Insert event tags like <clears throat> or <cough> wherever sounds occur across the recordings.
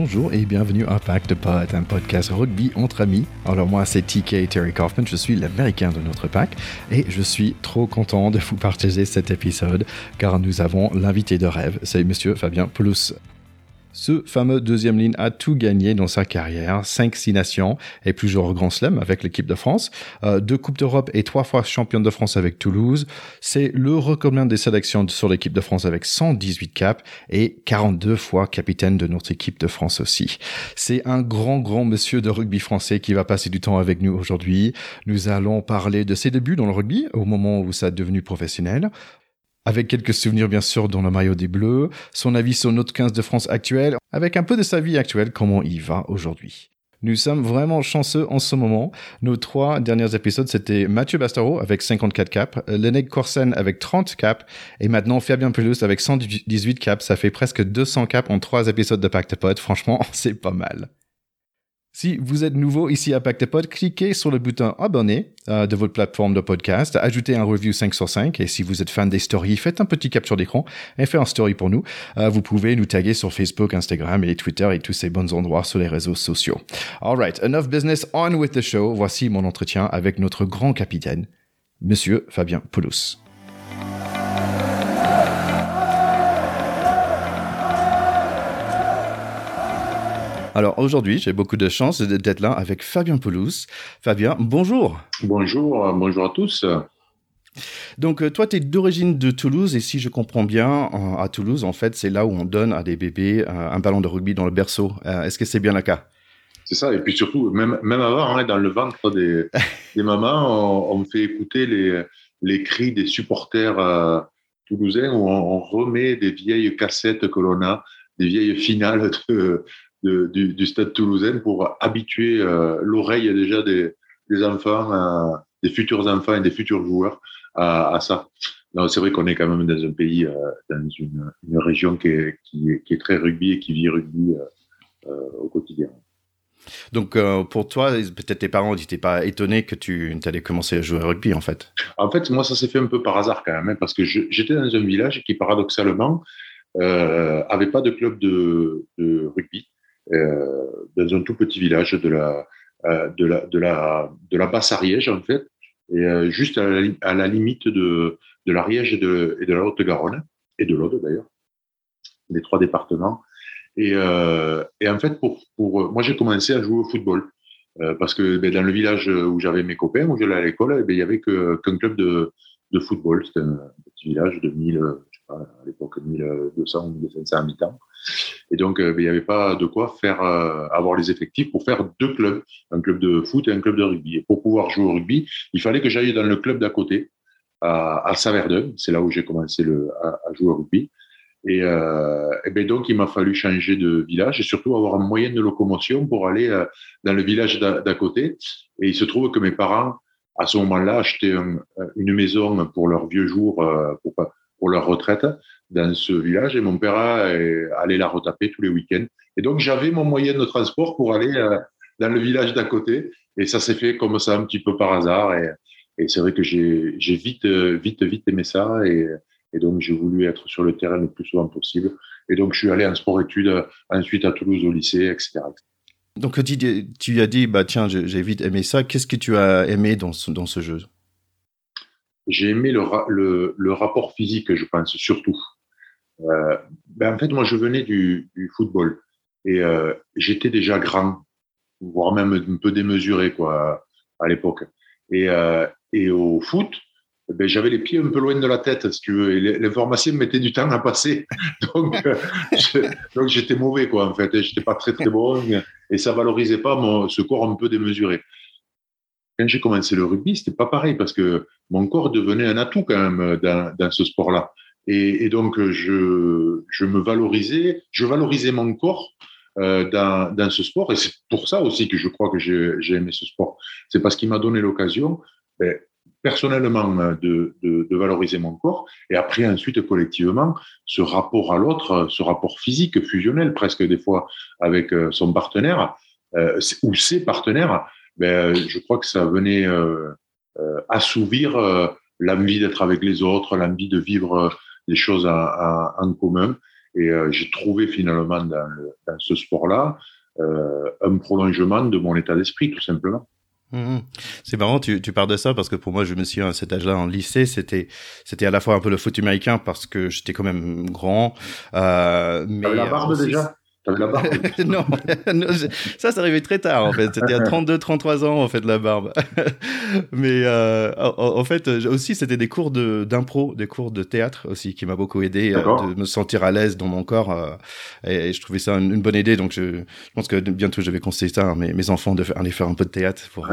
bonjour et bienvenue à Pack de Pod, un podcast rugby entre amis. Alors moi c'est TK Terry Kaufman, je suis l'américain de notre pack et je suis trop content de vous partager cet épisode car nous avons l'invité de rêve, c'est monsieur Fabien Poulos. Ce fameux deuxième ligne a tout gagné dans sa carrière, 5-6 nations et plusieurs grands slams avec l'équipe de France, euh, deux Coupes d'Europe et trois fois champion de France avec Toulouse. C'est le recombien des sélections sur l'équipe de France avec 118 caps et 42 fois capitaine de notre équipe de France aussi. C'est un grand, grand monsieur de rugby français qui va passer du temps avec nous aujourd'hui. Nous allons parler de ses débuts dans le rugby au moment où ça a devenu professionnel, avec quelques souvenirs bien sûr dans le maillot des Bleus, son avis sur notre 15 de France actuelle, avec un peu de sa vie actuelle, comment il va aujourd'hui. Nous sommes vraiment chanceux en ce moment. Nos trois derniers épisodes, c'était Mathieu Bastaro avec 54 caps, Leneg Corsen avec 30 caps, et maintenant Fabien Pelus avec 118 caps. Ça fait presque 200 caps en trois épisodes de Pacte Pod. Franchement, <laughs> c'est pas mal. Si vous êtes nouveau ici à Pactepod, cliquez sur le bouton abonner euh, de votre plateforme de podcast, ajoutez un review 5 sur 5 et si vous êtes fan des stories, faites un petit capture d'écran et faites un story pour nous. Euh, vous pouvez nous taguer sur Facebook, Instagram et Twitter et tous ces bons endroits sur les réseaux sociaux. Alright, enough business on with the show. Voici mon entretien avec notre grand capitaine, Monsieur Fabien Poulos. Alors aujourd'hui, j'ai beaucoup de chance d'être là avec Fabien Poulos. Fabien, bonjour. Bonjour, euh, bonjour à tous. Donc euh, toi, tu es d'origine de Toulouse et si je comprends bien, à Toulouse, en fait, c'est là où on donne à des bébés euh, un ballon de rugby dans le berceau. Est-ce que c'est bien le cas? C'est ça, et puis surtout, même, même avant, est dans le ventre des, <laughs> des mamans, on, me fait écouter les, les cris des supporters toulousains où on, remet des vieilles cassettes que l'on a, des vieilles finales de, du, stade toulousain pour habituer euh, l'oreille déjà des, enfants, des futurs enfants et des futurs joueurs à, ça. C'est vrai qu'on est quand même dans un pays, euh, dans une, région qui est, qui, est, très rugby et qui vit rugby euh, au quotidien. Donc, pour toi, peut-être tes parents n'étaient pas étonnés que tu allais commencer à jouer au rugby, en fait En fait, moi, ça s'est fait un peu par hasard quand même, hein, parce que j'étais dans un village qui, paradoxalement, euh, avait pas de club de rugby. Euh, dans un tout petit village de la, euh, de la, de la, de la Basse-Ariège, en fait, et euh, juste à la, limite de, de l'Ariège et de, et de la Haute-Garonne, et de l'Aude d'ailleurs, les trois départements. Et, et en fait, pour, pour, moi, j'ai commencé à jouer au football. Parce que ben, dans le village où j'avais mes copains, où j'allais à l'école, ben, il n'y avait qu'un club de, de football. C'était un petit village de 1000, je sais pas, à l'époque 1200 ou 1500 habitants. Et donc, euh, il n'y avait pas de quoi faire euh, avoir les effectifs pour faire deux clubs, un club de foot et un club de rugby. Et pour pouvoir jouer au rugby, il fallait que j'aille dans le club d'à côté, à, à Saverdun. C'est là où j'ai commencé à, jouer au rugby. Et, euh, ben donc, il m'a fallu changer de village et surtout avoir un moyen de locomotion pour aller dans le village d'à côté. Et il se trouve que mes parents, à ce moment-là, achetaient une maison pour leurs vieux jours, pour leur retraite dans ce village et mon père allait la retaper tous les week-ends. Et donc j'avais mon moyen de transport pour aller euh, dans le village d'à côté et ça s'est fait comme ça un petit peu par hasard et, et c'est vrai que j'ai vite, vite, vite aimé ça et, et donc j'ai voulu être sur le terrain le plus souvent possible. Et donc je suis allé en sport-études ensuite à Toulouse au lycée, etc. Donc tu, tu as dit, bah tiens, j'ai vite aimé ça. Qu'est-ce que tu as aimé dans ce, dans ce jeu? J'ai aimé le, le, le, rapport physique, je pense, surtout. Euh, ben en fait, moi, je venais du, football et euh, j'étais déjà grand, voire même un peu démesuré quoi à l'époque. Et, euh, au foot, ben, j'avais les pieds un peu loin de la tête, si tu veux, et l'information mettait du temps à passer. <laughs> Donc, j'étais mauvais, quoi, en fait. J'étais pas très, très bon et ça valorisait pas mon, ce corps un peu démesuré. Quand j'ai commencé le rugby, c'était pas pareil parce que mon corps devenait un atout quand même dans ce sport-là. Et, donc, je, je me valorisais, je valorisais mon corps euh, dans, dans, ce sport. Et c'est pour ça aussi que je crois que j'ai aimé ce sport. C'est parce qu'il m'a donné l'occasion, ben, personnellement, de, de, valoriser mon corps. Et après, ensuite, collectivement, ce rapport à l'autre, ce rapport physique, fusionnel presque des fois avec euh, son partenaire euh, ou ses partenaires, ben, je crois que ça venait assouvir l'envie d'être avec les autres, l'envie de vivre des choses en, commun. Et j'ai trouvé finalement dans, dans ce sport-là un prolongement de mon état d'esprit, tout simplement. Mmh. C'est marrant, tu, tu parles de ça parce que pour moi, je me suis à cet âge-là en lycée, c'était c'était à la fois un peu le foot américain parce que j'étais quand même grand. Euh, mais la barbe déjà? La barbe <laughs> non, <laughs> ça, ça arrivait très tard en fait. C'était à 32, 33 ans en fait la barbe. <laughs> Mais euh, en, fait, aussi c'était des cours de d'impro, des cours de théâtre aussi qui m'a beaucoup aidé euh, de me sentir à l'aise dans mon corps. Euh, et, je trouvais ça une, bonne idée. Donc je, pense que bientôt je vais conseiller ça à mes, mes enfants de aller faire un peu de théâtre pour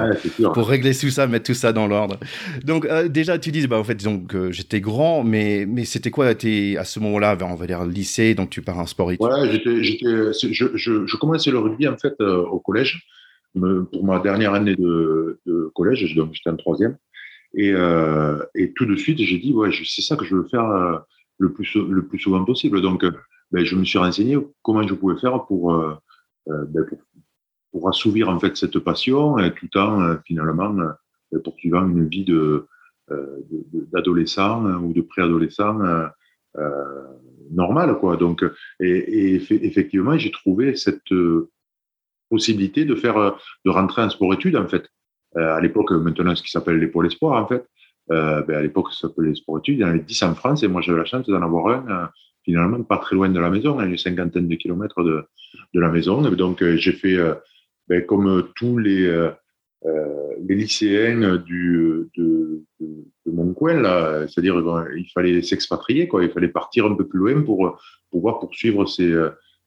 pour régler tout ça, mettre tout ça dans l'ordre. Donc déjà tu dis bah en fait donc j'étais grand, mais mais c'était quoi? À ce moment-là, on va dire lycée, donc tu pars en sport Ouais, j'étais je, commençais le rugby en fait euh, au collège, pour ma dernière année de, de collège, donc j'étais en troisième. Et, euh, et, tout de suite, j'ai dit, ouais, c'est ça que je veux faire euh, le, plus, le plus souvent possible. Donc, ben, je me suis renseigné comment je pouvais faire pour, ben, pour, assouvir en fait cette passion, tout en finalement ben, poursuivant une vie de d'adolescent ou de préadolescent normal, quoi. Donc, et, effectivement, j'ai trouvé cette euh, possibilité de faire, euh, de rentrer en sport-études, en fait. à l'époque, maintenant, ce qui s'appelle les pôles espoirs, en fait. Ben, à l'époque, ça s'appelait sport-études. Il y en avait 10 en France et moi, j'avais la chance d'en avoir un, finalement, pas très loin de la maison, à une cinquantaine de kilomètres de, de la maison. Donc, j'ai fait, ben, comme tous les, les lycéens du, de, de, mon coin, c'est-à-dire il fallait s'expatrier, quoi. Il fallait partir un peu plus loin pour pouvoir poursuivre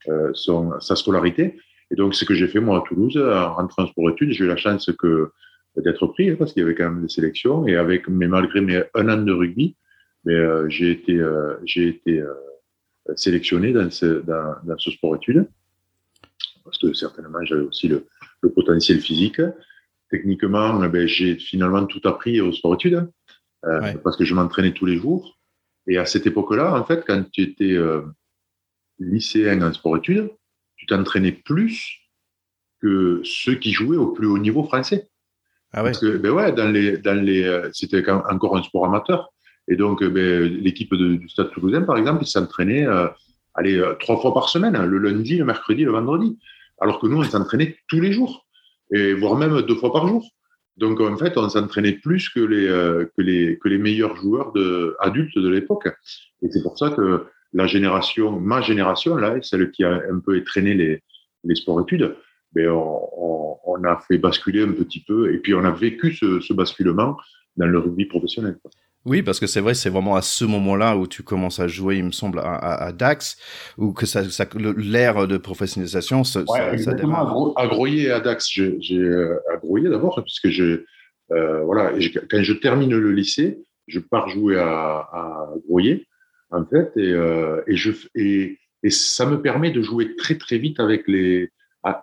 euh, sa scolarité. Et donc, ce que j'ai fait, moi, à Toulouse, en rentrant en sport-études, j'ai eu la chance d'être pris, hein, parce qu'il y avait quand même des sélections. Et avec, mais malgré mes un an de rugby, mais, euh, j'ai été, euh, euh, sélectionné dans ce, ce sport-études. Parce que certainement, j'avais aussi le potentiel physique techniquement, ben, j'ai finalement tout appris au sport-études euh, parce que je m'entraînais tous les jours. Et à cette époque-là, en fait, quand tu étais euh, lycéen en sport-études, tu t'entraînais plus que ceux qui jouaient au plus haut niveau français. Ah ouais. Parce que, ben ouais, dans les, dans les, euh, c'était encore un sport amateur. Et donc, ben, l'équipe du Stade Toulousain, par exemple, ils s'entraînaient, euh, allez, trois fois par semaine, le lundi, le mercredi, le vendredi. Alors que nous, on s'entraînait tous les jours et voire même deux fois par jour. Donc en fait, on s'entraînait plus que les, euh, que les, que les meilleurs joueurs de, adultes de l'époque. Et c'est pour ça que la génération, ma génération, là, celle qui a un peu étraîné les, les sports-études, ben on, a fait basculer un petit peu et puis on a vécu ce, ce basculement dans le rugby professionnel. Oui, parce que c'est vrai, c'est vraiment à ce moment-là où tu commences à jouer, il me semble, à, Dax, ou que ça, ça l'ère de professionnalisation, ça, ouais, ça, démarre. À, Groyer et à Dax, j'ai euh, à Groyer d'abord, puisque je, euh, voilà, quand je termine le lycée, je pars jouer à, à Groyer, en fait, et, euh, et, je, et, et ça me permet de jouer très très vite avec les,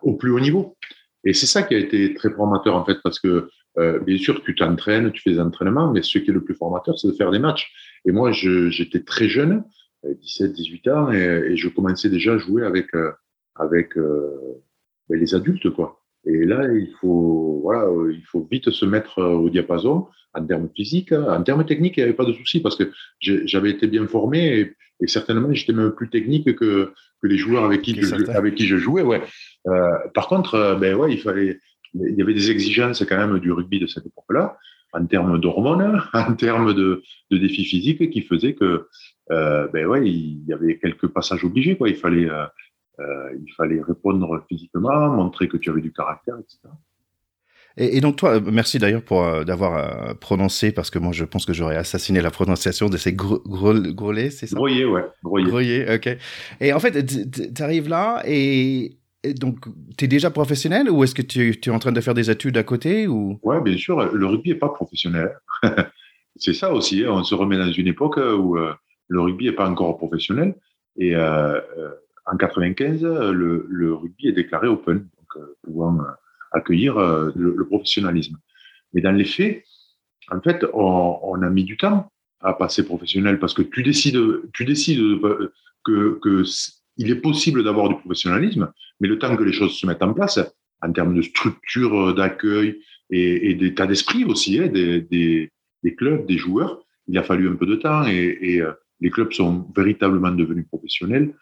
au plus haut niveau. Et c'est ça qui a été très formateur en fait, parce que euh, bien sûr, tu t'entraînes, tu fais des entraînements, mais ce qui est le plus formateur, c'est de faire des matchs. Et moi, j'étais très jeune, 17, euh, 18 ans, et, et, je commençais déjà à jouer avec, euh, avec euh, ben, les adultes, quoi. Et là, il faut, voilà, il faut vite se mettre au diapason en termes physiques, en termes techniques, il n'y avait pas de souci parce que j'avais été bien formé et, et certainement j'étais même plus technique que, que les joueurs avec qui, je, avec qui je jouais. Ouais. Euh, par contre, ben ouais, il fallait, il y avait des exigences quand même du rugby de cette époque-là, en termes d'hormones, <laughs> en termes de, de, défis physiques, qui faisaient que, euh, ben ouais, il y avait quelques passages obligés, quoi. Il fallait, euh, euh il fallait répondre physiquement, montrer que tu avais du caractère, etc. Et, et donc toi, merci d'ailleurs pour euh, d'avoir euh, prononcé, parce que moi je pense que j'aurais assassiné la prononciation de ces gros, gros, c'est ça? Groyer, ouais. Groyer. Groyer, ok. Et en fait, tu arrives là et donc, tu es déjà professionnel ou est-ce que tu, es en train de faire des études à côté ou... Oui, bien sûr. Le rugby n'est pas professionnel. <laughs> c'est ça aussi. Hein. On se remet dans une époque où euh, le rugby n'est pas encore professionnel. Et euh, euh, en 95, le, rugby est déclaré open, donc pouvant accueillir le, professionnalisme. Mais dans les faits, en fait, on, on, a mis du temps à passer professionnel parce que tu décides, tu décides que, que il est possible d'avoir du professionnalisme, mais le temps que les choses se mettent en place, en termes de structure d'accueil et, d'état d'esprit aussi, hein, des, clubs, des joueurs, il a fallu un peu de temps et, euh, les clubs sont véritablement devenus professionnels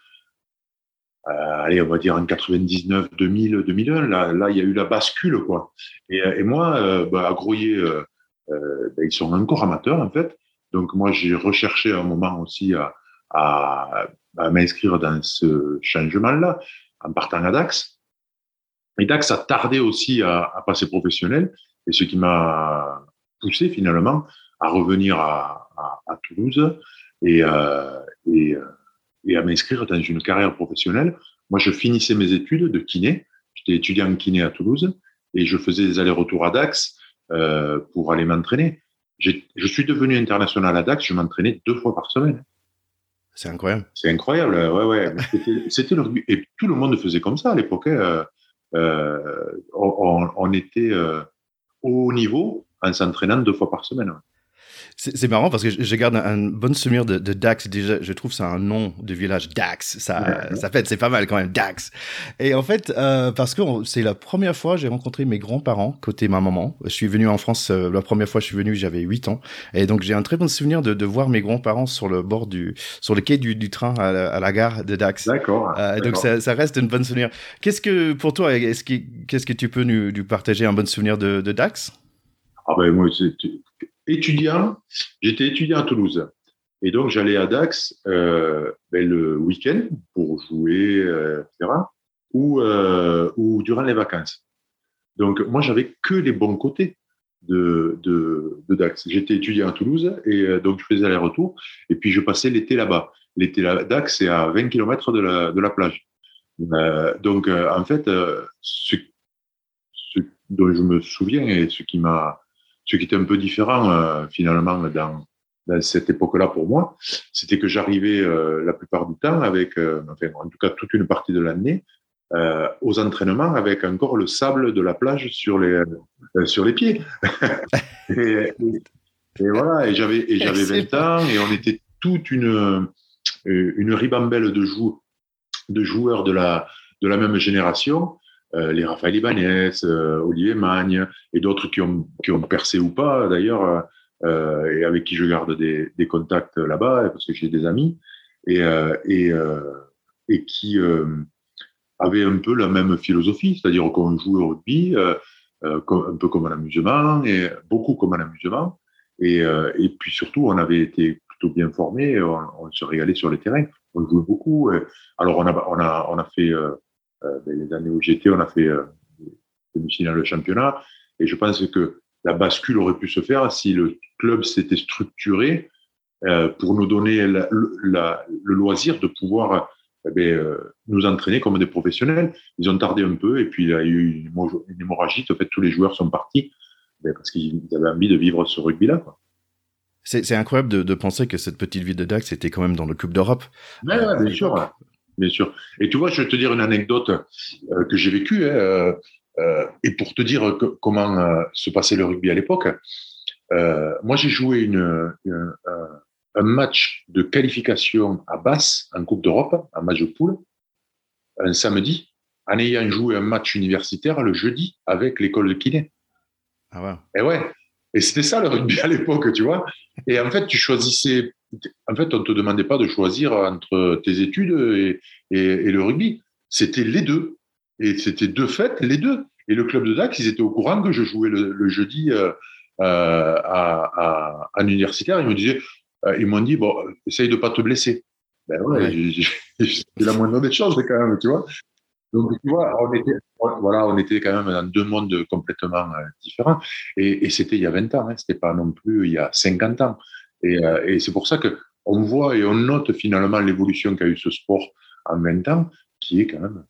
allez, on va dire en 99, 2000, 2001. Là, là, il y a eu la bascule, quoi. Et, moi, bah, à Groyer, ben, ils sont encore amateurs, en fait. Donc, moi, j'ai recherché un moment aussi à, à, m'inscrire dans ce changement-là en partant à Dax. Et Dax a tardé aussi à, passer professionnel, et ce qui m'a poussé finalement à revenir à, Toulouse et, euh, euh, et à m'inscrire dans une carrière professionnelle. Moi, je finissais mes études de kiné. J'étais étudiant en kiné à Toulouse et je faisais des allers-retours à Dax euh, pour aller m'entraîner. Je suis devenu international à Dax, je m'entraînais deux fois par semaine. C'est incroyable. C'est incroyable, ouais, ouais. <laughs> C'était. Et tout le monde faisait comme ça à l'époque. Hein. Euh, on, on, était euh, au haut niveau en s'entraînant deux fois par semaine. C'est marrant parce que je garde un, bon souvenir de, Dax. Déjà, je trouve c'est un nom de village, Dax. Ça, ça fait, c'est pas mal quand même, Dax. Et en fait, euh, parce que c'est la première fois j'ai rencontré mes grands-parents côté ma maman. Je suis venu en France euh, la première fois je suis venu, j'avais 8 ans. Et donc j'ai un très bon souvenir de, de voir mes grands-parents sur le bord du, sur le quai du, du train à la, à la, gare de Dax. D'accord. Euh, donc ça, ça, reste un bon souvenir. Qu'est-ce que pour toi, est-ce que qu'est-ce que tu peux nous, nous, partager un bon souvenir de, de Dax? Ah ben moi, étudiant, j'étais étudiant à Toulouse. Et donc, j'allais à Dax euh, ben, le week-end pour jouer, euh, etc., ou, euh, ou durant les vacances. Donc, moi, j'avais que les bons côtés de, Dax. J'étais étudiant à Toulouse et donc je faisais aller-retour. Et puis, je passais l'été là-bas. L'été à Dax, c'est à 20 km de la, plage. Donc, en fait, ce dont je me souviens et ce qui m'a ce qui était un peu différent euh, finalement dans, dans cette époque-là pour moi, c'était que j'arrivais euh, la plupart du temps avec, euh, enfin en tout cas toute une partie de l'année, euh, aux entraînements avec encore le sable de la plage sur les sur les pieds. <laughs> et, et, voilà, et j'avais et j'avais 20 ans et on était toute une une ribambelle de joueurs de joueurs de la de la même génération euh, les Raphaël Ibanez, euh, Olivier Magne et d'autres qui ont, qui ont percé ou pas d'ailleurs, euh, et avec qui je garde des, contacts là-bas parce que j'ai des amis et, et, et qui avaient un peu la même philosophie, c'est-à-dire qu'on joue au rugby un peu comme un amusement et beaucoup comme un amusement. Et, et puis surtout, on avait été plutôt bien formés, on, se régalait sur les terrains, on jouait beaucoup. Alors on a, on a, on a fait les années où j'étais, on a fait euh, demi-finale de championnat. Et je pense que la bascule aurait pu se faire si le club s'était structuré euh, pour nous donner la, la, le loisir de pouvoir eh ben, euh, nous entraîner comme des professionnels. Ils ont tardé un peu et puis il y a eu une hémorragie. En fait, tous les joueurs sont partis ben, parce qu'ils avaient envie de vivre ce rugby-là. C'est incroyable de, de, penser que cette petite ville de Dax était quand même dans le Coupe d'Europe. Ouais, bien sûr bien sûr. Et tu vois, je vais te dire une anecdote euh, que j'ai vécue, hein, euh, euh, et pour te dire que, comment euh, se passait le rugby à l'époque. Moi, j'ai joué une, une, un match de qualification à Basse en Coupe d'Europe, un match de poule, un samedi, en ayant joué un match universitaire le jeudi avec l'école de kiné. Ah ouais. Et ouais. Et c'était ça le rugby à l'époque, tu vois. Et en fait, tu choisissais en fait, on ne te demandait pas de choisir entre tes études et, et, et le rugby. C'était les deux. Et c'était deux fêtes, les deux. Et le club de Dax, ils étaient au courant que je jouais le, le jeudi euh, euh, à, à, à l'universitaire. Ils me disaient, euh, ils m'ont dit, bon, essaye de pas te blesser. Ben ouais, ouais. <laughs> c'est la moindre des choses quand même, tu vois. Donc, tu vois, on était, voilà, on était quand même dans deux mondes complètement euh, différents. Et, et c'était il y a 20 ans, hein, c'était pas non plus il y a 50 ans. Et, euh, et c'est pour ça que on voit et on note finalement l'évolution qu'a eu ce sport en 20 ans, qui est quand même,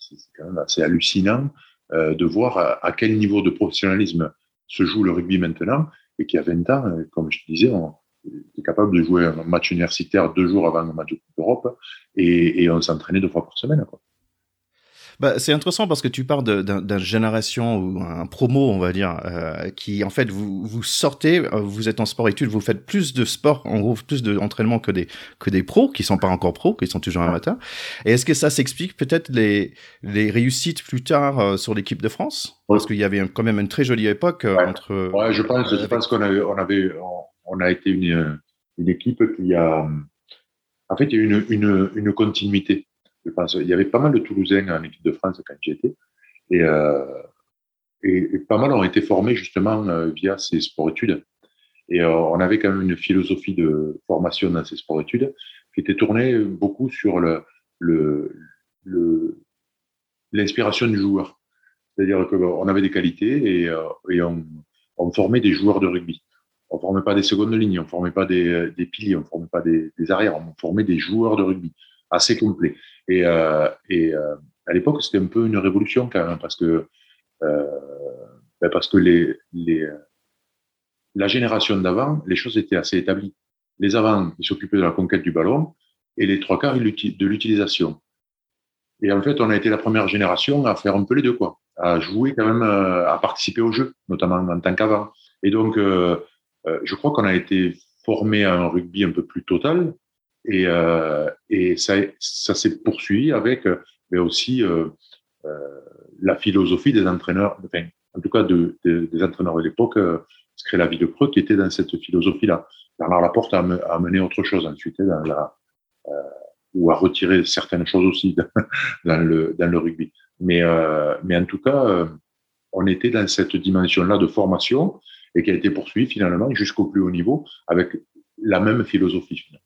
assez hallucinant euh, de voir à, à, quel niveau de professionnalisme se joue le rugby maintenant, et qu'il y a 20 ans, euh, comme je te disais, on est capable de jouer un match universitaire deux jours avant un match de Coupe d'Europe, et, on s'entraînait deux fois par semaine. Bah, c'est intéressant parce que tu parles d'une génération ou un promo, on va dire, euh, qui en fait vous vous sortez, euh, vous êtes en sport études, vous faites plus de sport, en gros plus d'entraînement que des que des pros qui sont pas encore pros, qui sont toujours amateurs. Et est-ce que ça s'explique peut-être les les réussites plus tard euh, sur l'équipe de France? Parce qu'il y avait quand même une très jolie époque euh, ouais. entre. Ouais, je pense, je pense qu'on avait on avait on, a été une une équipe qui a en fait il y a eu une une, une continuité Il y avait pas mal de Toulousains en équipe de France quand j'y étais. Et, et, pas mal ont été formés justement via ces sports-études. Et on avait quand même une philosophie de formation dans ces sports-études qui était tournée beaucoup sur l'inspiration du joueur. C'est-à-dire qu'on avait des qualités et, on, formait des joueurs de rugby. On ne formait pas des secondes lignes, on ne formait pas des, piliers, on ne formait pas des, arrières, on formait des joueurs de rugby assez complets. Et, euh, euh, à l'époque, c'était un peu une révolution quand même, parce que, euh, ben parce que les, les, la génération d'avant, les choses étaient assez établies. Les avant, ils s'occupaient de la conquête du ballon et les trois quarts de l'utilisation. Et en fait, on a été la première génération à faire un peu les deux, quoi, à jouer quand même, à participer au jeu, notamment en tant qu'avant. Et donc, je crois qu'on a été formé à un rugby un peu plus total, et, euh, et ça, ça s'est poursuivi avec mais aussi euh, euh, la philosophie des entraîneurs, enfin, en tout cas de, de, des entraîneurs de l'époque, euh, la vie de Creux, qui était dans cette philosophie-là. Bernard Laporte a, a mené autre chose ensuite, hein, euh, ou a retiré certaines choses aussi <laughs> dans le, dans le rugby. Mais, euh, mais en tout cas, on était dans cette dimension-là de formation et qui a été poursuivie finalement jusqu'au plus haut niveau avec la même philosophie. Finalement.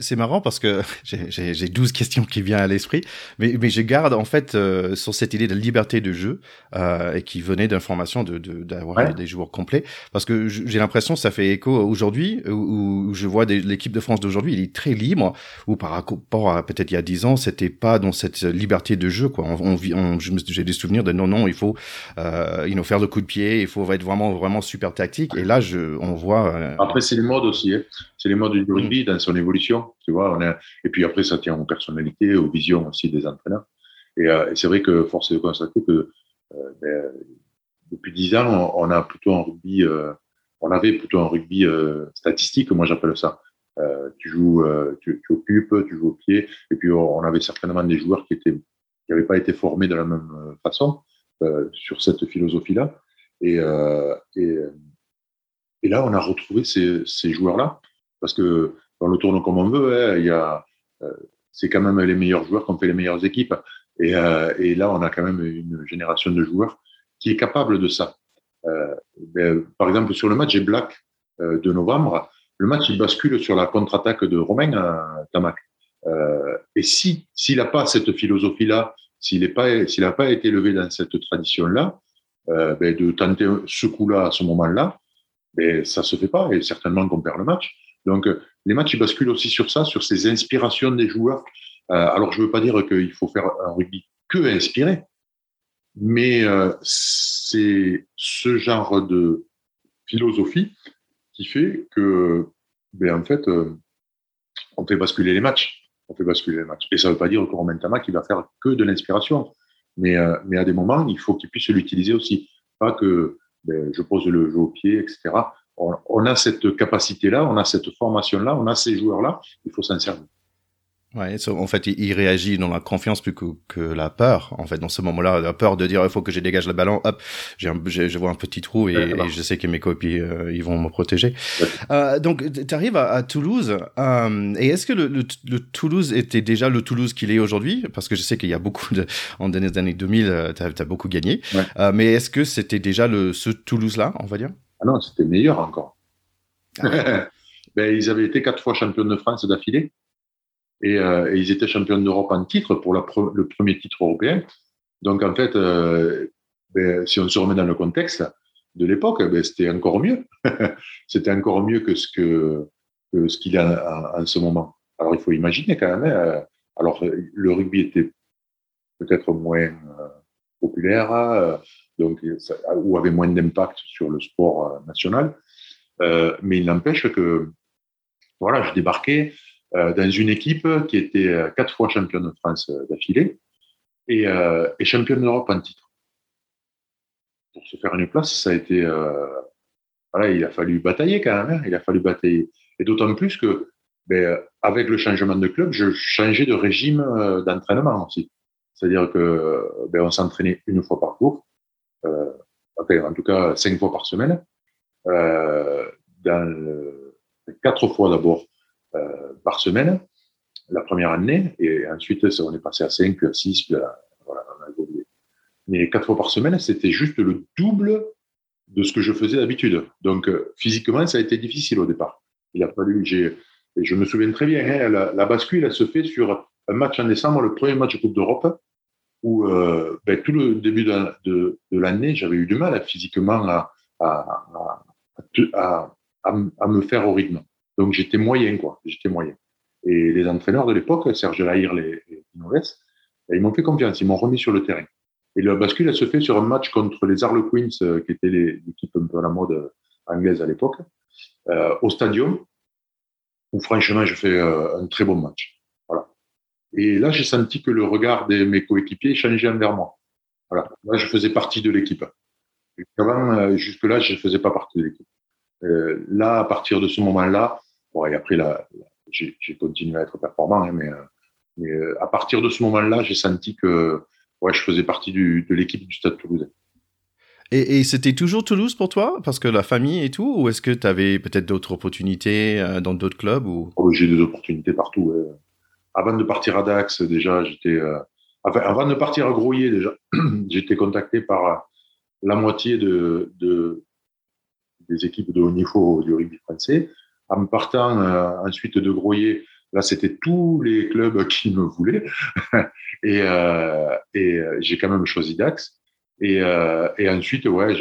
C'est marrant parce que <laughs> j'ai 12 questions qui viennent à l'esprit, mais, mais je garde en fait euh, sur cette idée de liberté de jeu euh, et qui venait d'informations d'avoir de, de, des joueurs complets. Parce que j'ai l'impression que ça fait écho aujourd'hui où, où, je vois l'équipe de France d'aujourd'hui, il est très libre, ou par rapport à peut-être il y a 10 ans, c'était pas dans cette liberté de jeu. quoi. On, on, on J'ai des souvenirs de non, non, il faut, euh, il faut faire le coup de pied, il faut être vraiment, vraiment super tactique. Et là, je, on voit. Euh, Après, c'est le mode aussi. Hein. C'est les modes du rugby dans son évolution. Tu vois. Et puis après, ça tient aux personnalités, aux visions aussi des entraîneurs. Et, euh, et c'est vrai que force est de constater que euh, ben, depuis dix ans, on, a plutôt un rugby, euh, on avait plutôt un rugby euh, statistique, moi j'appelle ça. Euh, tu joues, tu, tu, occupes, tu joues au pied, et puis on, avait certainement des joueurs qui étaient, qui n'avaient pas été formés de la même façon sur cette philosophie-là. Et, et, et là, on a retrouvé ces, ces joueurs-là parce que on le tourne comme on veut, hein, il y a, euh, c'est quand même les meilleurs joueurs qui ont fait les meilleures équipes. Et, euh, et, là, on a quand même une génération de joueurs qui est capable de ça. Euh, ben, par exemple, sur le match des Black euh, de novembre, le match il bascule sur la contre-attaque de Romain à Tamac. Euh, et si s'il n'a pas cette philosophie-là, s'il n'a pas s'il n'a pas été élevé dans cette tradition-là, ben, de tenter ce coup-là à ce moment-là, ben, ça se fait pas et certainement qu'on perd le match. Donc, euh, les matchs, ils basculent aussi sur ça, sur ces inspirations des joueurs. Euh, alors, je ne veux pas dire qu'il faut faire un rugby que inspiré, mais euh, c'est ce genre de philosophie qui fait que, ben, en fait, on fait basculer les matchs. On fait basculer les matchs. Et ça ne veut pas dire que Romain Tama qui va faire que de l'inspiration. Mais, mais à des moments, il faut qu'il puisse l'utiliser aussi. Pas que ben, je pose le jeu au pied, etc on, a cette capacité-là, on a cette formation-là, on a ces joueurs-là, il faut s'en servir. Ouais, en fait, il, réagit dans la confiance plus que, que, la peur. En fait, dans ce moment-là, la peur de dire il faut que je dégage le ballon. Hop, j'ai je vois un petit trou et, je sais que mes copies euh, ils vont me protéger. Euh, donc, tu arrives à, Toulouse. Euh, et est-ce que le, le, Toulouse était déjà le Toulouse qu'il est aujourd'hui? Parce que je sais qu'il y a beaucoup de <laughs> en des années 2000, tu as, beaucoup gagné. Euh, mais est-ce que c'était déjà le ce Toulouse-là, on va dire? Ah non, c'était meilleur encore. Ah. <laughs> ben, ils avaient été quatre fois champions de France d'affilée. Et, euh, et, ils étaient champions d'Europe en titre pour la le premier titre européen. Donc en fait, euh, ben, si on se remet dans le contexte de l'époque, ben, c'était encore mieux. <laughs> c'était encore mieux que ce que, que ce qu'il y a en, en, ce moment. Alors il faut imaginer quand même. Hein, alors le rugby était peut-être moins euh, populaire. Donc, ou avait moins d'impact sur le sport euh, national. Euh, mais il n'empêche que, voilà, je débarquais euh, dans une équipe qui était quatre fois championne de France d'affilée et, championne d'Europe en titre. Pour se faire une place, ça a été, voilà, il a fallu batailler quand même. Hein, il a fallu batailler, et d'autant plus que, ben, avec le changement de club, je changeais de régime d'entraînement aussi. C'est-à-dire que ben, on s'entraînait une fois par jour euh, en tout cas cinq fois par semaine, euh, quatre fois d'abord euh, par semaine. la première année, et ensuite, on est passé à 5, puis à 6, puis voilà, on a évolué. Mais quatre fois par semaine, c'était juste le double de ce que je faisais d'habitude. Donc, physiquement, ça a été difficile au départ. Il a fallu, je me souviens très bien, hein, la, bascule, elle se fait sur un match en décembre, le premier match de Coupe d'Europe, où euh, ben, tout le début de, de, de l'année, j'avais eu du mal physiquement à, à, à, à, me faire au rythme. Donc j'étais moyen, quoi. J'étais moyen. Et les entraîneurs de l'époque, Serge Lahire, les, les ben, ils m'ont fait confiance, ils m'ont remis sur le terrain. Et la bascule, elle se fait sur un match contre les Harlequins, euh, qui était l'équipe un peu à la mode anglaise à l'époque, euh, au stadium, où franchement, je fais euh, un très bon match. Et là, j'ai senti que le regard de mes coéquipiers changeait envers moi. Voilà. Là, je faisais partie de l'équipe. Avant, euh, jusque-là, je ne faisais pas partie de l'équipe. Euh, là, à partir de ce moment-là, bon, et après, là, j'ai continué à être performant, hein, mais, euh, à partir de ce moment-là, j'ai senti que ouais, je faisais partie du, de l'équipe du Stade Toulousain. Et, c'était toujours Toulouse pour toi? Parce que la famille et tout Ou est-ce que tu avais peut-être d'autres opportunités dans d'autres clubs ou... Oh, j'ai des opportunités partout. Avant de partir à Dax, déjà, j'étais. Euh, enfin, avant de partir à Grouillet, déjà, <clears throat> j'étais contacté par euh, la moitié de, de, des équipes de haut niveau du rugby français. En partant ensuite de Grouillet, là, c'était tous les clubs <laughs> qui me voulaient. et, j'ai quand même choisi Dax. Et, euh, ensuite, ouais,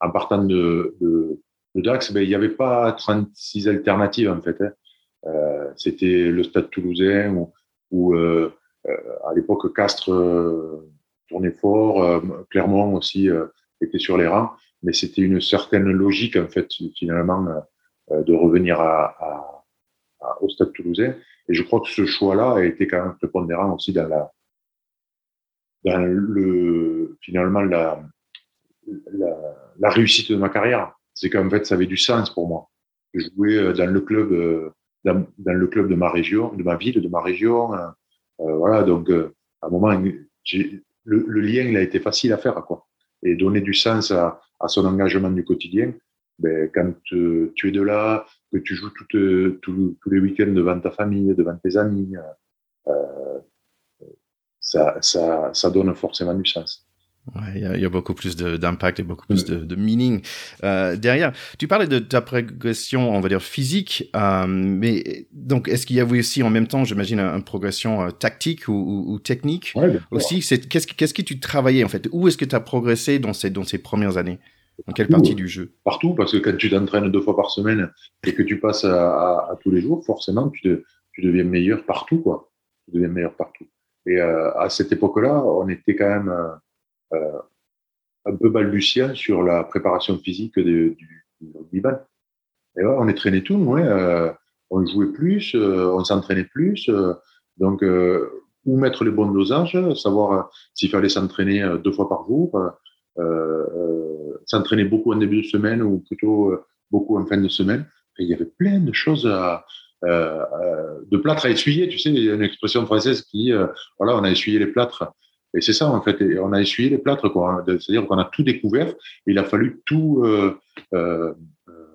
en partant de, de, de Dax, ben, il n'y avait pas 36 alternatives en fait. Hein. Euh, C'était le Stade Toulousain ou, ou euh, euh à l'époque Castres euh, tournait fort, Clermont aussi était sur les rangs, mais c'était une certaine logique en fait finalement de revenir à, à, au Stade Toulousain. Et je crois que ce choix-là a été quand même prépondérant aussi dans la dans le, finalement la, la, réussite de ma carrière. C'est qu'en fait, ça avait du sens pour moi. Euh, dans le club, dans, le club de ma région, de ma ville, de ma région. Euh, voilà, donc à un moment, le, lien il a été facile à faire, quoi. Et donner du sens à, son engagement du quotidien. Ben, quand tu es de là, que tu joues tous, les week-ends devant ta famille, devant tes amis, euh, ça donne forcément du sens. Il y, a beaucoup plus d'impact et beaucoup plus de, de meaning euh, derrière. Tu parlais de ta progression, on va dire physique, euh, mais donc est-ce qu'il y avait aussi en même temps, j'imagine, une progression euh, tactique ou, ou, ou technique ouais, aussi? C'est qu'est-ce qu'est-ce que tu travaillais en fait? Où est-ce que tu as progressé dans ces dans ces premières années? Dans quelle partie du jeu? Partout, parce que quand tu t'entraînes deux fois par semaine et que tu passes à, à, à tous les jours, forcément, tu, te, tu deviens meilleur partout, quoi. Tu deviens meilleur partout. Et euh, à cette époque-là, on était quand même euh, un peu balbutiant sur la préparation physique du, du Et ouais, on est traîné tout, euh, on jouait plus, euh, on s'entraînait plus. Euh, donc, où mettre les bons dosages, savoir s'il fallait s'entraîner deux fois par jour, s'entraîner beaucoup en début de semaine ou plutôt beaucoup en fin de semaine. Il y avait plein de choses à, euh, euh, de plâtre à essuyer. Tu sais, il y a une expression française qui dit, euh, voilà, on a essuyé les plâtres. Et c'est ça, en fait, on a essuyé les plâtres, quoi. C'est-à-dire qu'on a tout découvert. Il a fallu tout euh,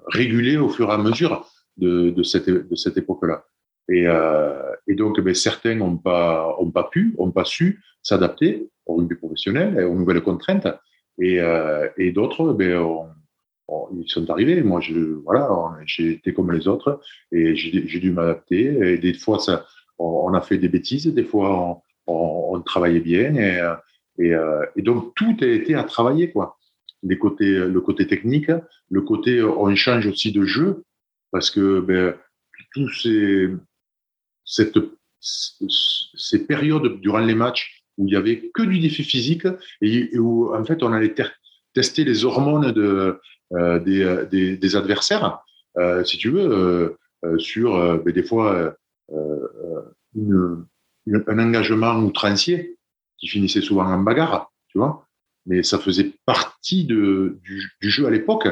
réguler au fur et à mesure de, cette, de cette époque-là. Et, euh, donc, ben, certains n'ont pas, ont pas pu, n'ont pas su s'adapter au rugby professionnel aux nouvelles contraintes. Et, euh, d'autres ben, ils sont arrivés. Moi, je, voilà, j'ai été comme les autres et j'ai dû m'adapter. Et des fois, ça, on, a fait des bêtises, des fois, on, travaillait bien. Et, et, euh, et, donc, tout a été à travailler, quoi. Les côtés, le côté technique, le côté, on change aussi de jeu parce que ben, tous ces, ces périodes durant les matchs où il y avait que du défi physique et, où, en fait, on allait tester les hormones de, euh, des, euh, des, adversaires, euh, si tu veux, sur ben, des fois une, un engagement outrancier qui finissait souvent en bagarre, tu vois. Mais ça faisait partie du, jeu à l'époque,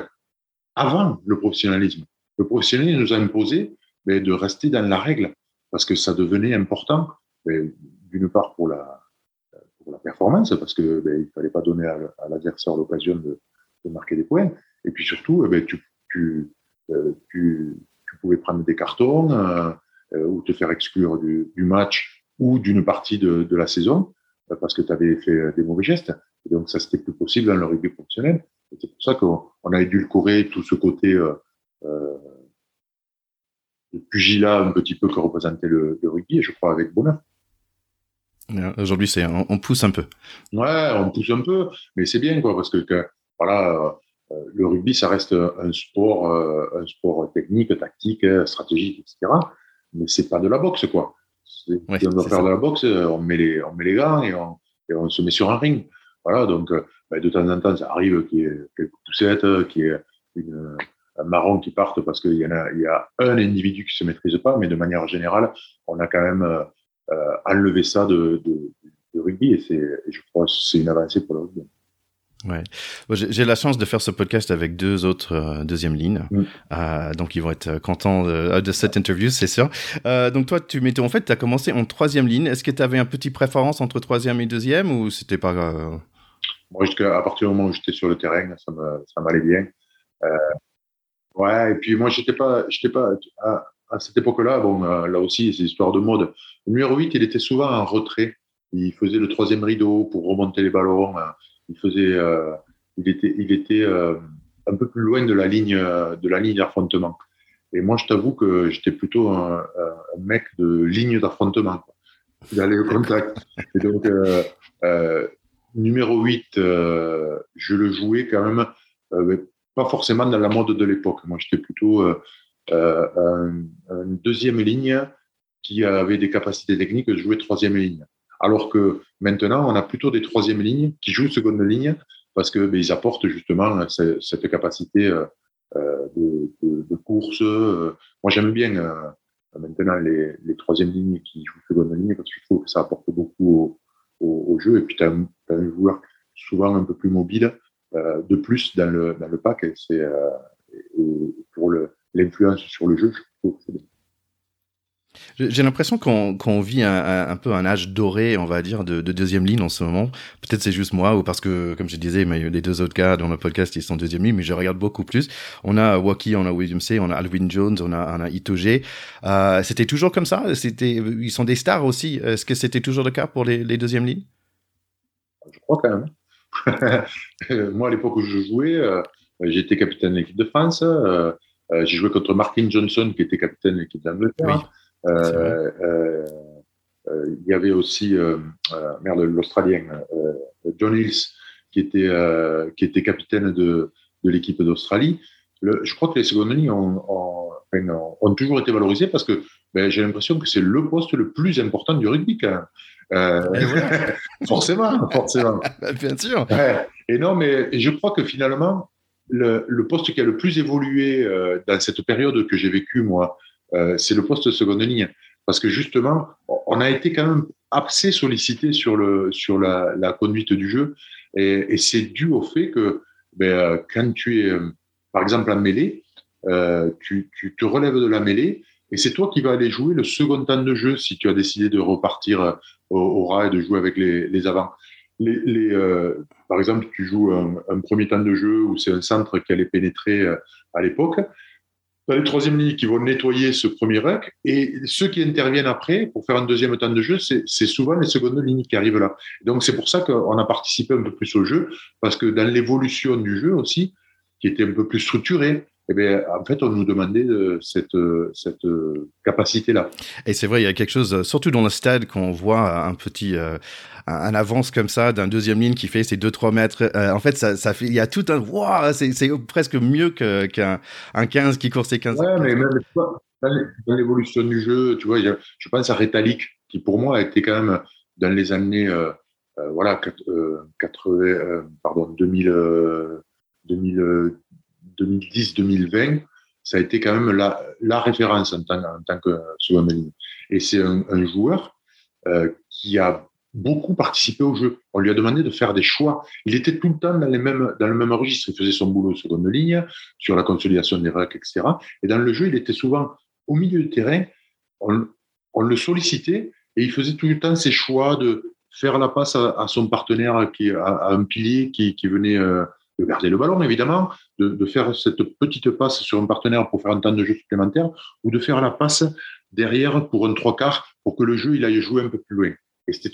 avant le professionnalisme. Le professionnalisme nous a imposé ben, de rester dans la règle parce que ça devenait important, ben, d'une part pour la, performance, parce que ben, il fallait pas donner à, l'adversaire l'occasion de, marquer des points, et puis surtout, eh euh, tu, pouvais prendre des cartons, euh, ou te faire exclure du, match ou d'une partie de, la saison parce que tu avais fait des mauvais gestes. Et donc ça, c'était plus possible dans le rugby professionnel. C'est pour ça qu'on a édulcoré tout ce côté euh, de pugilat un petit peu que représentait le, rugby, et je crois avec bonheur. Aujourd'hui, c'est on, pousse un peu. Ouais, on pousse un peu, mais c'est bien quoi, parce que, voilà, euh, le rugby, ça reste un sport, euh, un sport technique, tactique, stratégique, etc. Mais c'est pas de la boxe quoi. Si on doit faire de la boxe, on met les, on met les gants et on, et on se met sur un ring. Voilà, donc euh, ben, de temps en temps, ça arrive qu'il y ait quelques poussettes, qu'il y ait une, un marron qui parte parce qu'il y, en a, il y a un individu qui se maîtrise pas, mais de manière générale, on a quand même euh, euh enlevé ça de, de, de rugby et, c'est, je crois que c'est une avancée pour le rugby. Ouais. J'ai la chance de faire ce podcast avec deux autres euh, deuxième lignes, mm. euh, donc ils vont être contents de, de cette interview, c'est sûr. Euh, donc toi, tu m'étais en fait, tu as commencé en troisième ligne. Est-ce que tu avais un petit préférence entre troisième et deuxième ou c'était pas euh... Moi, à partir du moment où j'étais sur le terrain, ça m'allait bien. Euh, Ouais, et puis moi, j'étais pas, j'étais pas, à, à cette époque-là, bon, euh, là aussi, c'est histoire de mode. Le numéro 8, il était souvent en retrait. Il faisait le troisième rideau pour remonter les ballons. Euh, il faisait, euh, il était, il était euh, un peu plus loin de la ligne, de la ligne d'affrontement. Et moi, je t'avoue que j'étais plutôt un, un, mec de ligne d'affrontement, d'aller au contact. <laughs> Et donc, numéro 8, je le jouais quand même pas forcément dans la mode de l'époque. Moi, j'étais plutôt euh, euh une deuxième ligne qui avait des capacités techniques de jouer troisième ligne. Alors que maintenant, on a plutôt des troisième lignes qui jouent seconde ligne parce que ben, ils apportent justement cette, capacité euh, euh, de, course. Moi, j'aime bien maintenant les, les troisième lignes qui jouent seconde ligne parce que je trouve que ça apporte beaucoup au, jeu. Et puis, tu as, un joueur souvent un peu plus mobile euh, de plus dans le, pack. Et euh, pour l'influence sur le jeu, je trouve que c'est. J'ai l'impression qu'on vit un, un, peu un âge doré, on va dire, de, de deuxième ligne en ce moment. Peut-être c'est juste moi ou parce que, comme je disais, mais les deux autres gars dans le podcast, ils sont deuxième ligne, mais je regarde beaucoup plus. On a Waki, on a William C, on a Alvin Jones, on a, on a Itoge. Euh, c'était toujours comme ça? C'était, Ils sont des stars aussi. Est-ce que c'était toujours le cas pour les, les deuxièmes lignes? Je crois quand même. <laughs> Moi, à l'époque où je jouais, euh, j'étais capitaine de l'équipe de France. Euh, euh, j'ai joué contre Martin Johnson, qui était capitaine de l'équipe d'Angleterre. Il y avait aussi merde l'Australien John Hills, qui était qui était capitaine de, de l'équipe d'Australie. je crois que les secondes lignes ont, ont, ont, toujours été valorisées parce que ben, j'ai l'impression que c'est le poste le plus important du rugby quand même. Euh, <laughs> forcément, forcément. <laughs> Bah, bien sûr. Et non, mais je crois que finalement, le, le poste qui a le plus évolué euh, dans cette période que j'ai vécue, moi, euh, c'est le poste de seconde ligne. Parce que justement, on a été quand même assez sollicité sur, le, sur la, conduite du jeu. Et, c'est dû au fait que ben, quand tu es, par exemple, en mêlée, tu, tu te relèves de la mêlée et c'est toi qui vas aller jouer le second temps de jeu si tu as décidé de repartir au, au rat et de jouer avec les, les avants. Les, les, euh, par exemple, tu joues un, un, premier temps de jeu où c'est un centre qui allait pénétrer euh, à l'époque. As les troisième lignes qui vont nettoyer ce premier ruck et ceux qui interviennent après pour faire un deuxième temps de jeu, c'est souvent les secondes lignes qui arrivent là. Donc c'est pour ça qu'on a participé un peu plus au jeu parce que dans l'évolution du jeu aussi, qui était un peu plus structuré, eh bien, en fait, on nous demandait cette, cette capacité-là. Et c'est vrai, il y a quelque chose, surtout dans le stade, qu'on voit un petit, euh, un avance comme ça d'un deuxième ligne qui fait ses 2-3 mètres. Euh, en fait, ça, ça fait, il y a tout un, wow, c'est presque mieux qu'un un 15 qui court ses 15 Ouais, mais même dans l'évolution du jeu, tu vois, je pense à Rétalic, qui pour moi a été quand même dans les années, euh, euh voilà, 80, pardon, 2000, 2000 2010-2020, ça a été quand même la, référence en tant, que seconde ligne. Et c'est un, joueur euh, qui a beaucoup participé au jeu. On lui a demandé de faire des choix. Il était tout le temps dans, les mêmes, dans le même registre. Il faisait son boulot seconde ligne, sur la consolidation des racks, etc. Et dans le jeu, il était souvent au milieu du terrain. On, le sollicitait et il faisait tout le temps ses choix de faire la passe à, son partenaire, à, un pilier qui, qui venait euh, de garder le ballon, évidemment, de, faire cette petite passe sur un partenaire pour faire un temps de jeu supplémentaire, ou de faire la passe derrière pour un trois quarts pour que le jeu il aille jouer un peu plus loin. Et c'était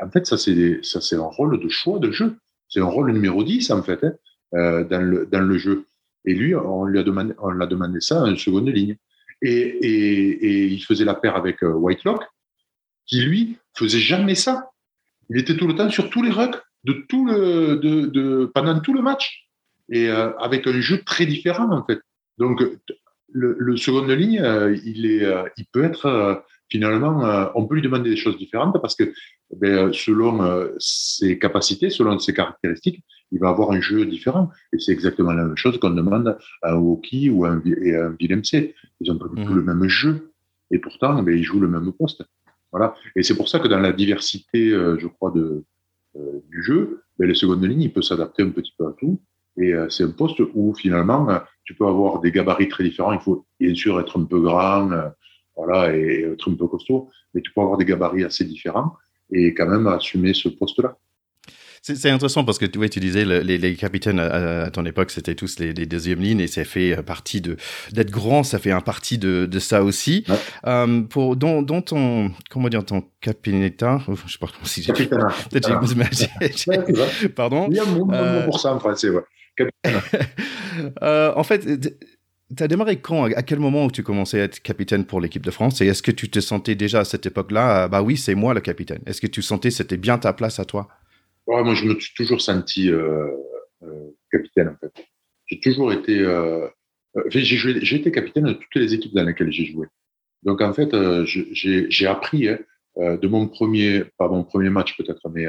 en fait, ça c'est ça c'est un rôle de choix de jeu. C'est un rôle numéro 10 en fait hein, euh, dans, le, dans le jeu. Et lui, on lui a demandé, on l'a demandé ça en seconde ligne. Et, et, et, il faisait la paire avec euh, Whitelock, qui lui faisait jamais ça. Il était tout le temps sur tous les rucks de tout le, de, de, pendant tout le match et euh, avec un jeu très différent en fait. Donc le, le seconde ligne, euh, il est, euh, il peut être finalement, on peut lui demander des choses différentes parce que ben, selon ses capacités, selon ses caractéristiques, il va avoir un jeu différent. Et c'est exactement la même chose qu'on demande à un hockey ou à un, et à un. Ils ont pas du tout mmh. le même jeu. Et pourtant, ben, ils jouent le même poste. Voilà. Et c'est pour ça que dans la diversité, je crois, de, du jeu, ben, les secondes lignes, il peut s'adapter un petit peu à tout. Et c'est un poste où finalement, tu peux avoir des gabarits très différents. Il faut bien sûr être un peu grand, euh, voilà, et être un peu costaud, mais tu peux avoir des gabarits assez différents et quand même assumer ce poste-là. C'est intéressant parce que tu, tu disais les, les capitaines à, ton époque c'était tous les, les, deuxièmes lignes et ça fait partie de d'être grand, ça fait un partie de, de ça aussi. Euh, pour dans, dans, ton comment dire ton capitaine, je sais pas si j'ai. <laughs> Pardon. Il y a mot, euh, pour ça en français. Ouais. <laughs> euh, en fait, tu as démarré quand À quel moment où tu commençais à être capitaine pour l'équipe de France Et est-ce que tu te sentais déjà à cette époque-là Bah oui, c'est moi le capitaine. Est-ce que tu sentais c'était bien ta place à toi? Moi, je me suis toujours senti euh, euh, capitaine, en fait. J'ai toujours été. Euh, j'ai été capitaine de toutes les équipes dans lesquelles j'ai joué. Donc, en fait, j'ai appris hein, de mon premier, pas mon premier match peut-être, mais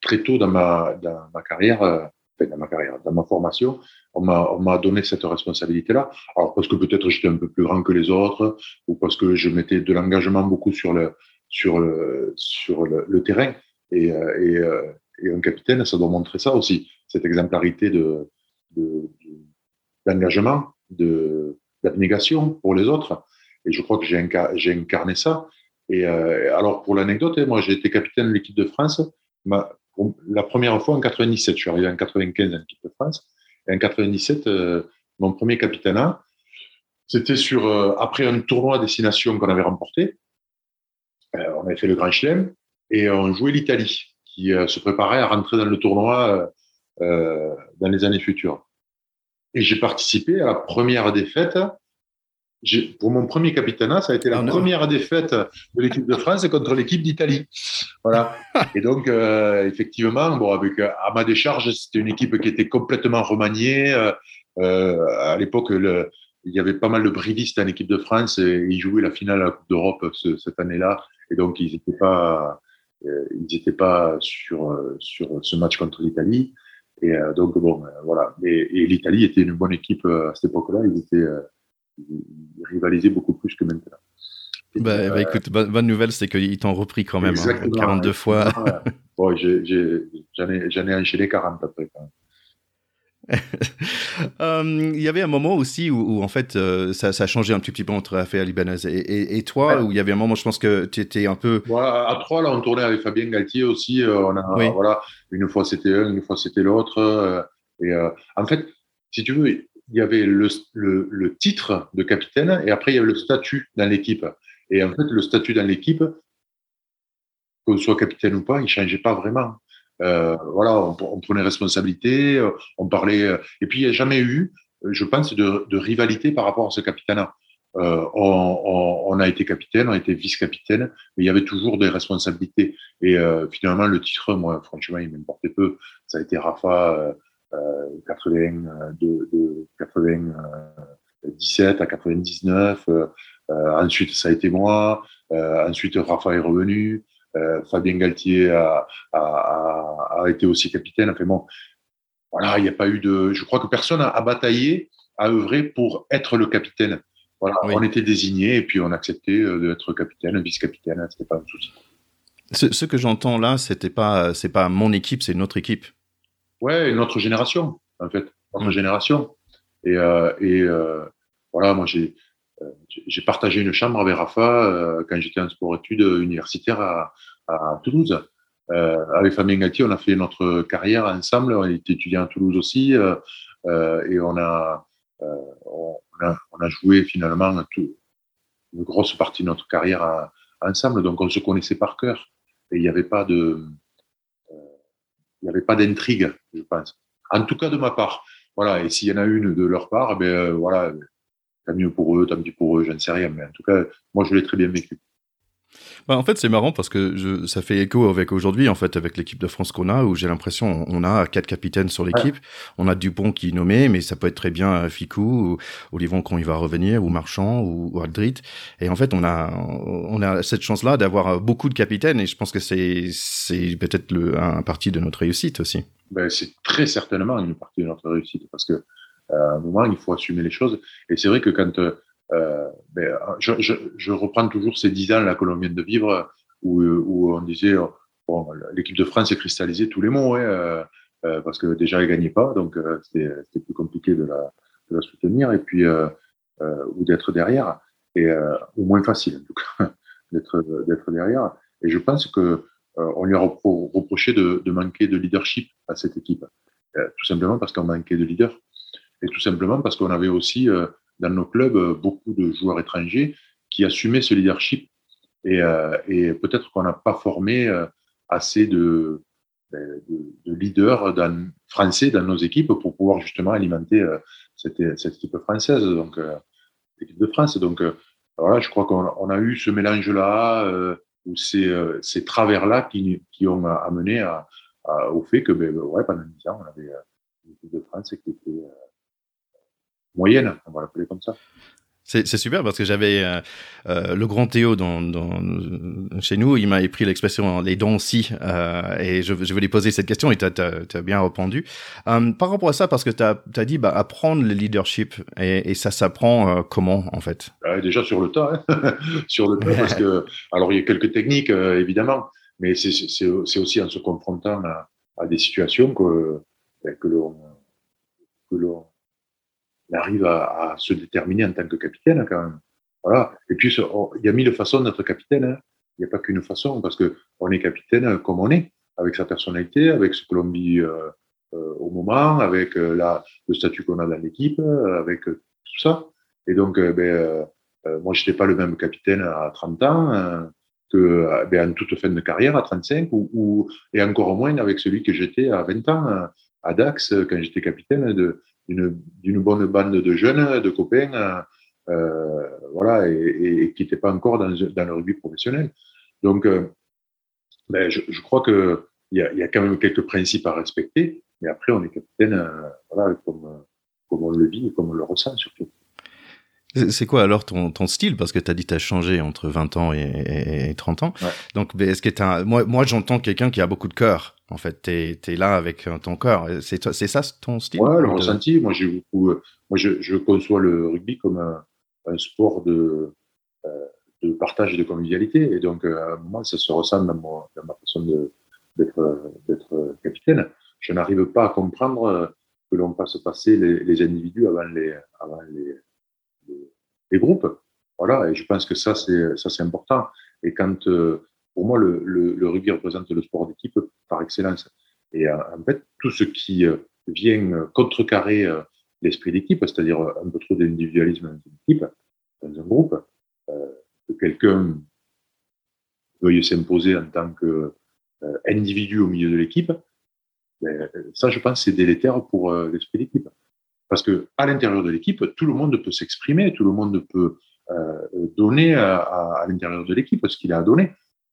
très tôt dans ma, dans ma carrière dans ma carrière, dans ma formation, on m'a donné cette responsabilité-là. Alors parce que peut-être j'étais un peu plus grand que les autres, ou parce que je mettais de l'engagement beaucoup sur le sur sur le, terrain. Et, euh, euh, et, un capitaine, ça doit montrer ça aussi, cette exemplarité de d'engagement, de d'abnégation pour les autres. Et je crois que j'ai incarné ça. Et euh, alors pour l'anecdote, moi j'ai été capitaine de l'équipe de France. La première fois en 97. Je suis arrivé en 95 en équipe de France. Et en 97, euh, mon premier capitanat, c'était sur euh, après un tournoi à destination qu'on avait remporté. On avait fait le Grand Chelem et on jouait l'Italie, qui se préparait à rentrer dans le tournoi dans les années futures. Et j'ai participé à la première défaite pour mon premier capitanat, ça a été la ah, première défaite de l'équipe de France contre l'équipe d'Italie. Voilà. <laughs> Et donc, euh, effectivement, bon, avec à ma décharge, c'était une équipe qui était complètement remaniée. Euh, euh à l'époque, il y avait pas mal de brivistes en équipe de France et ils jouaient la finale à la Coupe d'Europe ce, cette année-là. Et donc, ils n'étaient pas, euh, ils étaient pas sur sur ce match contre l'Italie. Et donc, bon, voilà. Et, et l'Italie était une bonne équipe à cette époque-là. Ils étaient rivaliser beaucoup plus que maintenant. Bah, bah, écoute, bonne, nouvelle, c'est qu'ils t'ont repris quand même, hein, 42 fois. bon, j'en ai, ai, enchaîné 40 après. <laughs> Il y avait un moment aussi où, en fait euh, ça, ça, a changé un petit, petit peu entre affaires libanaises et, et, toi, où il y avait un moment, je pense que tu étais un peu. Voilà, à trois, là, on tournait avec Fabien Galtier aussi. Euh, on a, voilà, une fois c'était un, une fois c'était l'autre. Euh, et en fait, si tu veux, il y avait le, le, le, titre de capitaine et après il y avait le statut dans l'équipe. Et en fait, le statut dans l'équipe, qu'on soit capitaine ou pas, il changeait pas vraiment. Euh, voilà, on, prenait responsabilité, on parlait. Et puis il n'y a jamais eu, je pense, de, rivalité par rapport à ce capitana. Euh, on, a été capitaine, on a été vice-capitaine, mais il y avait toujours des responsabilités. Et euh, finalement, le titre, moi, franchement, il m'importait peu. Ça a été Rafa euh, 80, euh, de, de 97 à 99. Euh, euh, ensuite, ça a été moi. ensuite, Rafa est revenu. Fabien Galtier a, a, a, été aussi capitaine. Enfin bon, voilà, il n'y a pas eu de. Je crois que personne a, bataillé, a œuvré pour être le capitaine. Voilà, on était désigné et puis on acceptait d'être capitaine, vice-capitaine, c'était pas un souci. Ce, ce que j'entends là, c'était pas, c'est pas mon équipe, c'est notre équipe. Ouais, notre génération, en fait, notre mm. génération. Et, euh, et euh, voilà, moi j'ai euh, j'ai partagé une chambre avec Rafa euh, quand j'étais en sport-études universitaire à, à Toulouse. Euh, avec Fabien Galtier, on a fait notre carrière ensemble. On était étudiant à Toulouse aussi, euh, et on a, on a, joué finalement une grosse partie de notre carrière ensemble, donc on se connaissait par cœur. Et il n'y avait pas de, il n'y avait pas d'intrigue, je pense. En tout cas de ma part. Voilà. Et s'il y en a une de leur part, ben voilà, tant mieux pour eux, tant mieux pour eux, je ne sais rien. Mais en tout cas, moi, je l'ai très bien vécu. Bah, en fait, c'est marrant parce que je, ça fait écho avec aujourd'hui, en fait, avec l'équipe de France qu'on a, où j'ai l'impression on a quatre capitaines sur l'équipe. On a Dupont qui est nommé, mais ça peut être très bien euh, Ficou, ou Olivon quand il va revenir, ou Marchand, ou, ou Aldrit. Et en fait, on a, on a cette chance-là d'avoir euh, beaucoup de capitaines, et je pense que c'est, c'est peut-être le, un partie de notre réussite aussi. Ben, c'est très certainement une partie de notre réussite parce que à un moment, il faut assumer les choses. Et c'est vrai que quand euh, ben, je, je, je, reprends toujours ces dix ans là que l'on vient de vivre, où, où on disait bon, l'équipe de France est cristallisée tous les mots, hein, euh, euh, parce que déjà elle gagnait pas, donc euh, c'était plus compliqué de la, de la soutenir et puis euh, ou d'être derrière, et ou moins facile en tout cas <laughs> d'être d'être derrière. Et je pense que on lui a reproché de, de, manquer de leadership à cette équipe, tout simplement parce qu'on manquait de leader, et tout simplement parce qu'on avait aussi dans nos clubs euh, beaucoup de joueurs étrangers qui assumaient ce leadership. Et, euh, peut-être qu'on n'a pas formé euh, assez de, ben, de, de leaders français dans nos équipes pour pouvoir justement alimenter cette, équipe française, donc l'équipe de France. Donc voilà, je crois qu'on a eu ce mélange-là ou ces, travers-là qui, qui ont amené au fait que ben, ouais, pendant 10 ans, on avait une équipe de France qui était moyenne, on va l'appeler comme ça. C'est super parce que j'avais euh, euh, le grand Théo dans, dans, chez nous, il m'a pris l'expression les dons aussi, euh, et je, je voulais poser cette question et tu as, bien répondu. Euh, par rapport à ça, parce que tu as, as, dit bah, apprendre le leadership, et, et ça s'apprend euh, comment en fait? Déjà sur le tas, hein <laughs> sur le tas, parce que, alors il y a quelques techniques évidemment, mais c'est aussi en se confrontant à, à des situations que, ben, que l'on arrive à, se déterminer en tant que capitaine quand même. Voilà. Et puis, il y a mille façons d'être capitaine. Hein. Il n'y a pas qu'une façon, parce que on est capitaine comme on est, avec sa personnalité, avec ce que l'on vit euh, euh, au moment, avec euh, le statut qu'on a dans l'équipe, avec tout ça. Et donc, ben, moi, je n'étais pas le même capitaine à 30 ans que ben, en toute fin de carrière, à 35, ou, ou, et encore moins avec celui que j'étais à 20 ans à Dax, quand j'étais capitaine de, d'une bonne bande de jeunes, de copains, euh, voilà, et, et qui n'étaient pas encore dans, dans, le rugby professionnel. Donc, euh, ben, je, je, crois qu'il y a, y a quand même quelques principes à respecter, mais après, on est capitaine, euh, voilà, comme, comme on le vit et comme on le ressent surtout. C'est quoi alors ton, ton style? Parce que tu as dit que tu as changé entre 20 ans et, et 30 ans. Ouais. Donc, est-ce que as, moi, moi j'entends quelqu'un qui a beaucoup de cœur. En fait, tu es, là avec euh, ton cœur. C'est ça ton style? Ouais, le ressenti. Moi, j'ai beaucoup. Euh, moi, je, je, conçois le rugby comme un, un sport de, euh, de partage et de convivialité. Et donc, à un moment, ça se ressent dans, mon, dans ma façon d'être capitaine. Je n'arrive pas à comprendre que l'on fasse passer les, les, individus avant les, avant les, les, groupes. Voilà, et je pense que ça, c'est ça c'est important. Et quand, euh, pour moi, le, le, le, rugby représente le sport d'équipe excellence. Et euh, en fait, tout ce qui euh, vient contrecarrer l'esprit d'équipe, c'est-à-dire un peu trop d'individualisme dans une équipe, dans un groupe, que quelqu'un veuille s'imposer en tant qu'individu au milieu de l'équipe, ben, ça, je pense, c'est délétère pour l'esprit d'équipe. Parce que à l'intérieur de l'équipe, tout le monde peut s'exprimer, tout le monde peut euh, donner à, l'intérieur de l'équipe ce qu'il a à donner.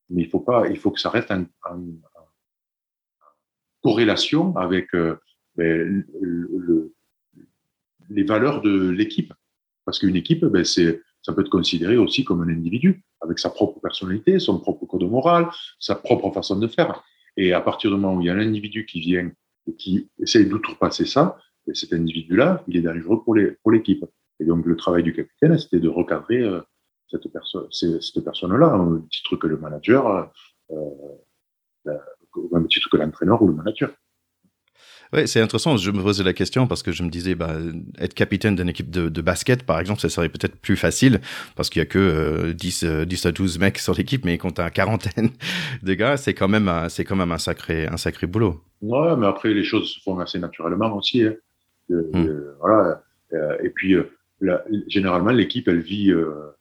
Mais il faut pas, il faut que ça reste en corrélation avec euh, ben, le, le, les valeurs de l'équipe. Parce qu'une équipe, ben, c'est, ça peut être considéré aussi comme un individu, avec sa propre personnalité, son propre code moral, sa propre façon de faire. Et à partir du moment où il y a un individu qui vient et qui essaye d'outrepasser ça, et cet individu-là, il est dangereux pour l'équipe. Et donc, le travail du capitaine, c'était de recadrer euh, cette, perso cette personne-là, au titre que le manager, euh, au même titre que l'entraîneur ou le manager. Oui, c'est intéressant. Je me posais la question parce que je me disais, bah, être capitaine d'une équipe de, de, basket, par exemple, ça serait peut-être plus facile parce qu'il y a que euh, 10, 10 à 12 mecs sur l'équipe, mais quand tu as une quarantaine <laughs> de gars, c'est quand même, c'est quand même un sacré, un sacré boulot. Ouais, mais après, les choses se font assez naturellement aussi. Hein. Euh, hmm. voilà. Euh, et puis, euh, généralement, l'équipe, elle vit, euh,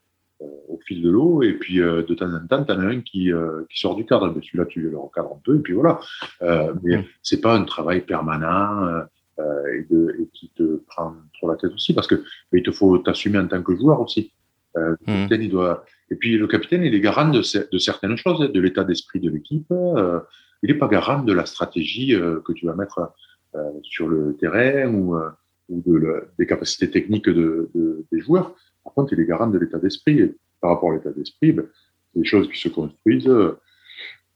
au fil de l'eau, et puis de temps en temps, tu en as un qui, qui sort du cadre. Ben, celui-là, tu le recadres un peu, et puis voilà. mais mmh. c'est pas un travail permanent et, de, et, qui te prend trop la tête aussi, parce que ben, il te faut t'assumer en tant que joueur aussi. le mmh. il doit... Et puis le capitaine, il est garant de, de certaines choses, hein, de l'état d'esprit de l'équipe. il n'est pas garant de la stratégie que tu vas mettre sur le terrain ou ou de des capacités techniques de, de, des joueurs. Par contre, il est garant de l'état d'esprit. Par rapport à l'état d'esprit, ben, c'est des choses qui se construisent euh,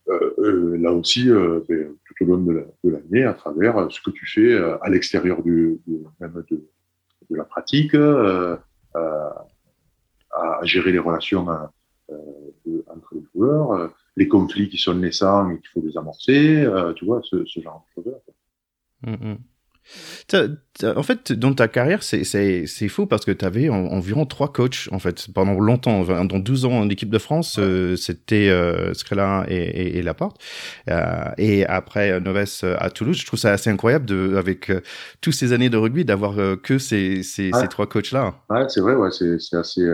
euh, là aussi euh, ben, tout au long de l'année à travers ce que tu fais à l'extérieur du, même de, la pratique, à, gérer les relations entre les joueurs, les conflits qui sont naissants et qu'il faut les amorcer, tu vois, ce, genre de choses. En fait, dans ta carrière, c'est fou parce que tu avais environ trois coachs, en fait, pendant longtemps. Dans 12 ans en équipe de France, euh, c'était euh, et, et, et, Laporte. Euh, et après Noves à Toulouse, je trouve ça assez incroyable de, avec euh, toutes ces années de rugby d'avoir que ces, ces, ces trois coachs-là. Ouais, c'est vrai, ouais, c'est assez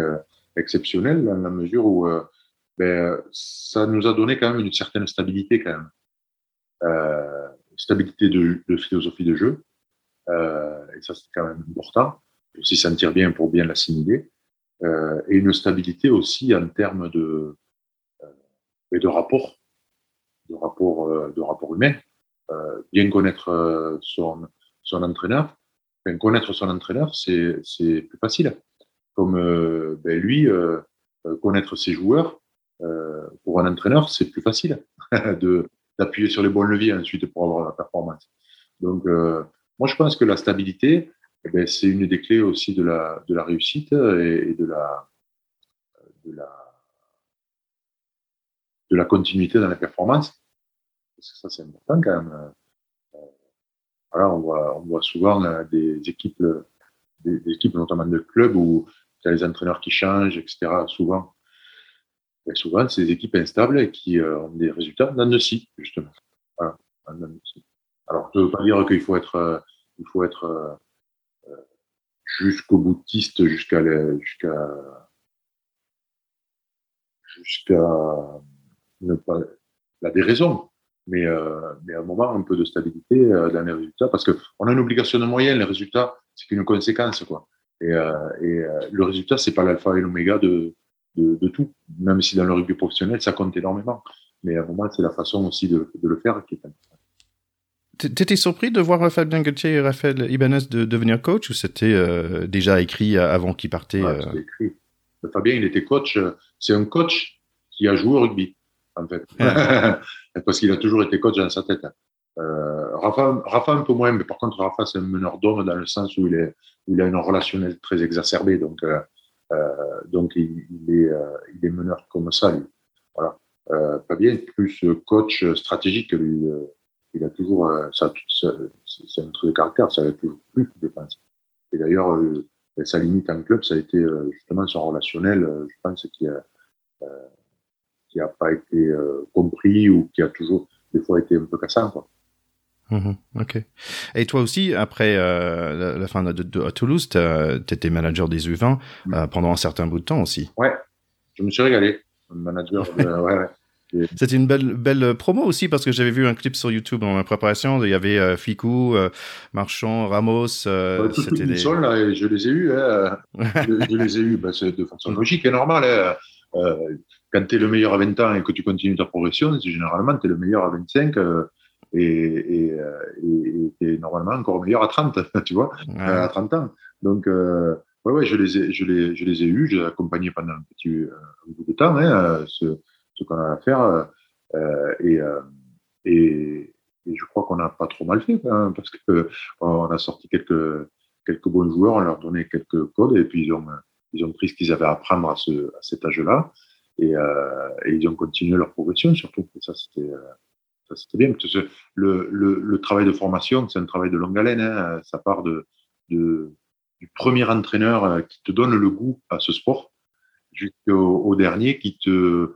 exceptionnel dans la mesure où ben, ça nous a donné quand même une certaine stabilité, quand même. stabilité de, de philosophie de jeu euh, et ça c'est quand même important, aussi sentir bien pour bien l'assimiler, euh, et une stabilité aussi en termes de, euh, de rapport, de rapport, de rapport humain. bien connaître son, son entraîneur, enfin, connaître son entraîneur, c'est plus facile. Comme ben, lui, connaître ses joueurs, pour un entraîneur, c'est plus facile <laughs> d'appuyer sur les bons leviers ensuite pour avoir la performance. Donc, moi, je pense que la stabilité, eh ben, c'est une des clés aussi de la, réussite et, de, la, continuité dans la performance. Parce que ça, c'est important quand même. Euh, voilà, on voit, souvent euh, des équipes, des, équipes notamment de clubs où tu as les entraîneurs qui changent, etc. Souvent, et souvent, c'est des équipes instables qui euh, ont des résultats le justement. Voilà, alors, ça ne veut pas dire qu'il faut être, euh, il faut être euh, euh, jusqu'au boutiste, jusqu'à jusqu'à jusqu'à ne pas la déraison, mais, mais à un moment un peu de stabilité dans les résultats, parce qu'on a une obligation de moyenne, les résultats, c'est qu'une conséquence, quoi. Et, et le résultat, c'est pas l'alpha et l'oméga de, de, de, tout, même si dans le rugby professionnel, ça compte énormément. Mais à un moment, c'est la façon aussi de, de le faire qui est importante. T'étais surpris de voir Fabien Gauthier et Raphaël Ibanez de devenir coach ou c'était euh, déjà écrit avant qu'ils partaient euh... écrit. Fabien, il était coach. Euh, c'est un coach qui a joué au rugby, en fait. <laughs> Parce qu'il a toujours été coach dans sa tête. Euh, Rafa, Rafa, un peu moins, mais par contre, Rafa, c'est un meneur d'homme dans le sens où il, est, il a une relationnelle très exacerbée. Donc, euh, euh donc il, il, est, il est meneur comme ça, lui. Voilà. Fabien plus coach stratégique, lui il a toujours, euh, ça, c'est un truc de caractère, ça a toujours plus de défense. Et d'ailleurs, euh, sa limite en club, ça a été euh, justement son relationnel, je pense, qui a, qui a pas été compris ou qui a toujours, des fois, été un peu cassant, quoi. Mmh ok. Et toi aussi, après la, fin de, de, à Toulouse, tu étais manager des U20 mmh. pendant un certain bout de temps aussi. Ouais, je me suis régalé. Manager, de, <laughs> ouais, ouais. C'était une belle, belle promo aussi parce que j'avais vu un clip sur YouTube dans ma préparation. Il y avait euh, Ficou, euh, Marchand, Ramos. Euh, c'était des... là, je les ai eus. Hein. <laughs> je, les ai eus bah, de façon logique et normale. Hein. Euh, quand tu es le meilleur à 20 ans et que tu continues ta progression, généralement tu es le meilleur à 25 euh, et, et, et, et normalement encore meilleur à 30, <laughs> tu vois, à 30 ans. Donc, ouais, ouais, je les ai, je les, je les ai eus. Je les ai accompagnés pendant un petit bout de temps. Hein, ce, ce qu'on a à faire. Euh, euh, euh, et, et, je crois qu'on n'a pas trop mal fait, hein, parce qu'on a sorti quelques, quelques bons joueurs, on leur donnait quelques codes, et puis ils ont, ils ont pris ce qu'ils avaient à apprendre à, ce, à cet âge-là, et, ils ont continué leur progression, surtout. ça, c'était bien. Le, le, le, travail de formation, c'est un travail de longue haleine. Hein. Ça part de, de, du premier entraîneur qui te donne le goût à ce sport jusqu'au au dernier qui te,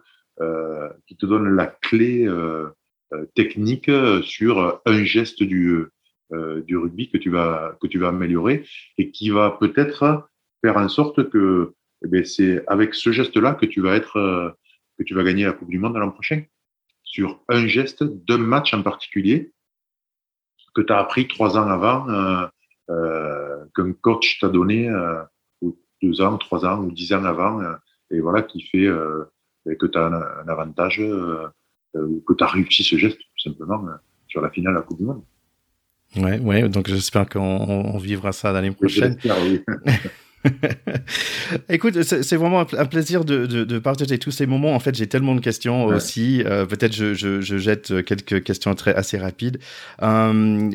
qui te donne la clé euh, euh, technique sur un geste du, du rugby que tu vas que tu vas améliorer et qui va peut-être faire en sorte que eh c'est avec ce geste-là que tu vas être, euh, que tu vas gagner la Coupe du Monde l'an prochain. Sur un geste d'un match en particulier que tu as appris trois ans avant, euh, euh, qu'un coach t'a donné euh, deux ans, trois ans ou dix ans avant, et voilà, qui fait ben, que tu as un, avantage, ou que tu as réussi ce geste, tout simplement, sur la finale de la Coupe du Monde. Ouais, ouais, donc j'espère qu'on vivra ça l'année prochaine. Oui. <laughs> Écoute, c'est vraiment un plaisir de, de, partager tous ces moments. En fait, j'ai tellement de questions aussi. Euh, peut-être je, je, je, jette quelques questions très assez rapides. Euh,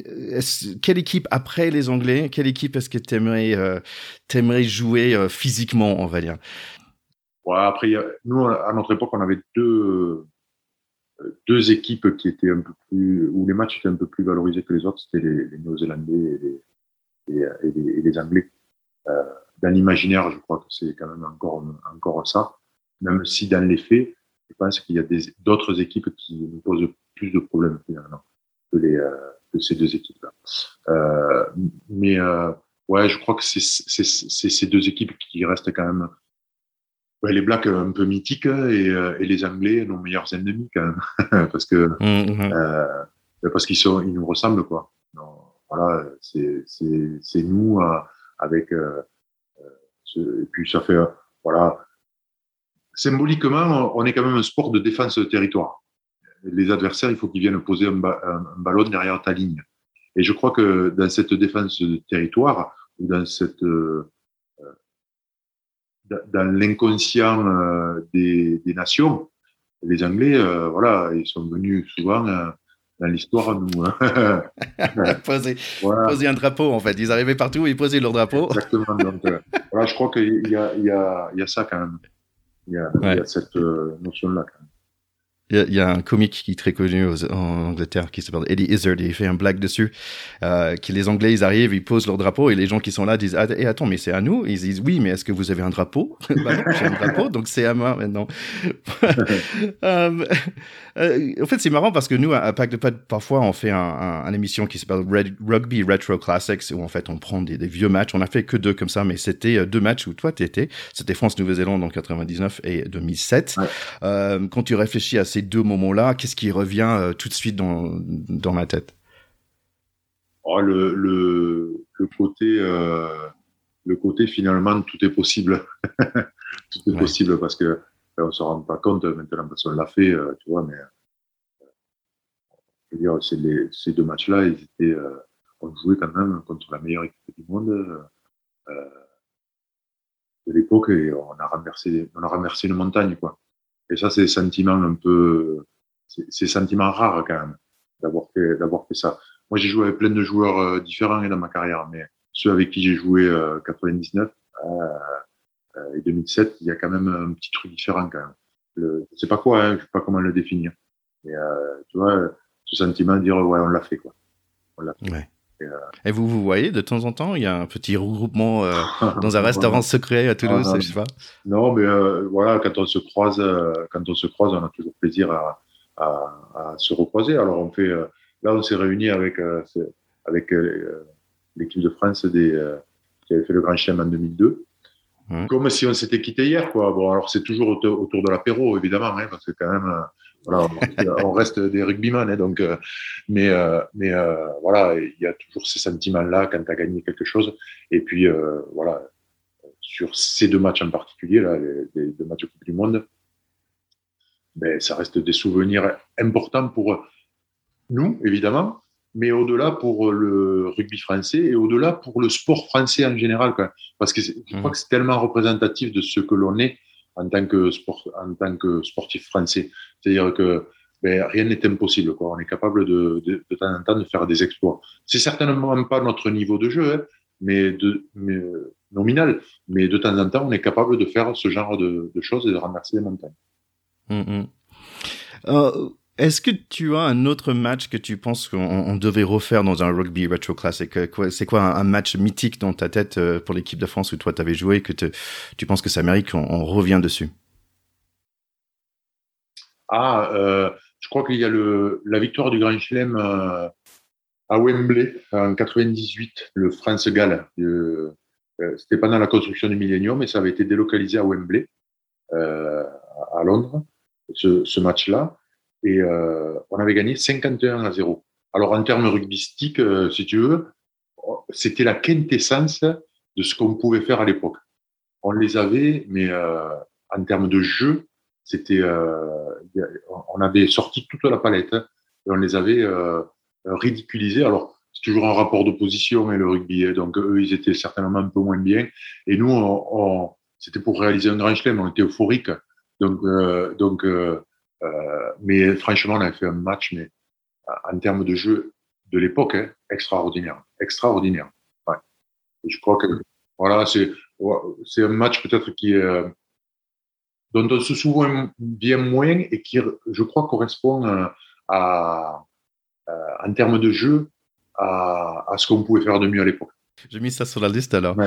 quelle équipe après les Anglais Quelle équipe est-ce que tu aimerais, euh, jouer euh, physiquement, on va dire? Après, nous, à notre époque, on avait deux deux équipes qui étaient un peu plus où les matchs étaient un peu plus valorisés que les autres. C'était les, Néo-Zélandais et les, Anglais. Euh, dans l'imaginaire, je crois que c'est quand même encore, encore ça. Même si dans les faits, je pense qu'il y a d'autres équipes qui nous posent plus de problèmes que, les, euh, que ces deux équipes-là. Euh, mais ouais, je crois que c'est ces deux équipes qui restent quand même. Ouais, les Blacks un peu mythiques et, et, les Anglais nos meilleurs ennemis quand même <laughs> parce que mmh, mmh. euh, parce qu'ils sont ils nous ressemblent quoi. Voilà, c'est nous avec et puis ça fait, voilà, symboliquement, on est quand même un sport de défense de territoire. Les adversaires, il faut qu'ils viennent poser un, ballon derrière ta ligne. Et je crois que dans cette défense de territoire, ou dans cette, euh, dans l'inconscient euh, des, des, nations, les Anglais, euh, voilà, ils sont venus souvent dans l'histoire, nous. Hein. <laughs> poser, <laughs> poser, un drapeau, en fait. Ils arrivaient partout, ils posaient leur drapeau. Exactement. Donc, euh, voilà, je crois qu'il y a, il y, a, il y a ça quand même. Il y a, il y a cette euh, notion-là quand même. Il y, a un comique qui est très connu en Angleterre qui s'appelle Eddie Izzard. Il fait un blague dessus. Euh, que les Anglais, ils arrivent, ils posent leur drapeau et les gens qui sont là disent ah, et attends, mais c'est à nous? Ils disent oui, mais est-ce que vous avez un drapeau? <laughs> Bah non, j'ai un drapeau, donc c'est à moi maintenant. <laughs> euh, euh, en fait, c'est marrant parce que nous, à Pack de Pod, parfois, on fait un, un, une émission qui s'appelle Rugby Retro Classics où en fait, on prend des, des, vieux matchs. On a fait que deux comme ça, mais c'était deux matchs où toi, tu étais. C'était France-Nouvelle-Zélande en 99 et 2007. Ouais. Euh, quand tu réfléchis à ces ces deux moments-là, qu'est-ce qui revient euh, tout de suite dans, dans ma tête? Oh, le, le, le, côté, euh, le côté finalement, tout est possible. <laughs> tout est possible parce que on ne se rend pas compte maintenant parce qu'on l'a fait, euh, tu vois, mais je veux dire, les, ces deux matchs-là, ils étaient, on jouait quand même contre la meilleure équipe du monde de l'époque et on a renversé, on a renversé une montagne, quoi. Et ça, c'est des un peu, c'est des sentiments quand même d'avoir fait, d'avoir fait ça. Moi, j'ai joué avec plein de joueurs euh, différents dans ma carrière, mais ceux avec qui j'ai joué euh, 99 euh, euh, et 2007, il y a quand même un petit truc différent quand même. Le, je sais pas quoi, hein, je sais pas comment le définir. Mais euh, tu vois, ce sentiment de dire ouais, on l'a fait quoi. On l'a fait. Ouais. Euh, et, vous vous voyez de temps en temps Il y a un petit regroupement euh, <laughs> dans un restaurant secret à Toulouse, je sais pas. Non, mais euh, voilà, quand on se croise, quand on se croise, on a toujours plaisir à, à, à se recroiser. Alors on fait, là, on s'est réunis avec avec l'équipe de France des, qui avait fait le Grand Chelem en 2002. Comme si on s'était quitté hier, quoi. Bon, alors c'est toujours autour, de l'apéro, évidemment, hein, parce que quand même, voilà, on reste des rugbyman, hein, donc, euh, mais, euh, mais euh, voilà, il y a toujours ces sentiments-là quand tu as gagné quelque chose. Et puis, voilà, sur ces deux matchs en particulier, là, les, deux matchs de Coupe du Monde, ben, ça reste des souvenirs importants pour nous, évidemment, mais au-delà pour le rugby français et au-delà pour le sport français en général. Quoi. Parce que je crois mmh. que c'est tellement représentatif de ce que l'on est en tant que, sport, en tant que sportif français. C'est-à-dire que ben, rien n'est impossible. Quoi. On est capable de, de, de, temps en temps de faire des exploits. C'est certainement pas notre niveau de jeu, hein, mais, de, mais nominal. Mais de temps en temps, on est capable de faire ce genre de, choses et de renverser les montagnes. Mmh, mmh. Euh, est-ce que tu as un autre match que tu penses qu'on devait refaire dans un rugby retro classique C'est quoi un, match mythique dans ta tête euh, pour l'équipe de France où toi tu avais joué que tu penses que ça mérite qu'on revient dessus? Ah, euh, je crois qu'il y a la victoire du Grand Chelem euh, à Wembley en 98, le France-Galles. c'était pendant la construction du Millennium et ça avait été délocalisé à Wembley, à Londres, ce match-là. Et on avait gagné 51 à 0. Alors en termes rugbystiques, si tu veux, c'était la quintessence de ce qu'on pouvait faire à l'époque. On les avait, mais en termes de jeu, c'était, on avait sorti toute la palette et on les avait ridiculisés. Alors c'est toujours un rapport d'opposition et hein, le rugby. Hein. donc eux, ils étaient certainement un peu moins bien. Et nous, c'était pour réaliser un grand chelem, on était euphorique. Donc, euh, donc, euh, euh, mais franchement, on a fait un match, mais en termes de jeu de l'époque, hein, extraordinaire, extraordinaire. Ouais. je crois que voilà, c'est c'est un match peut-être qui est dont on se souvient bien moins et qui, je crois, correspond à, à en termes de jeu à, à ce qu'on pouvait faire de mieux à l'époque. J'ai mis ça sur la liste alors.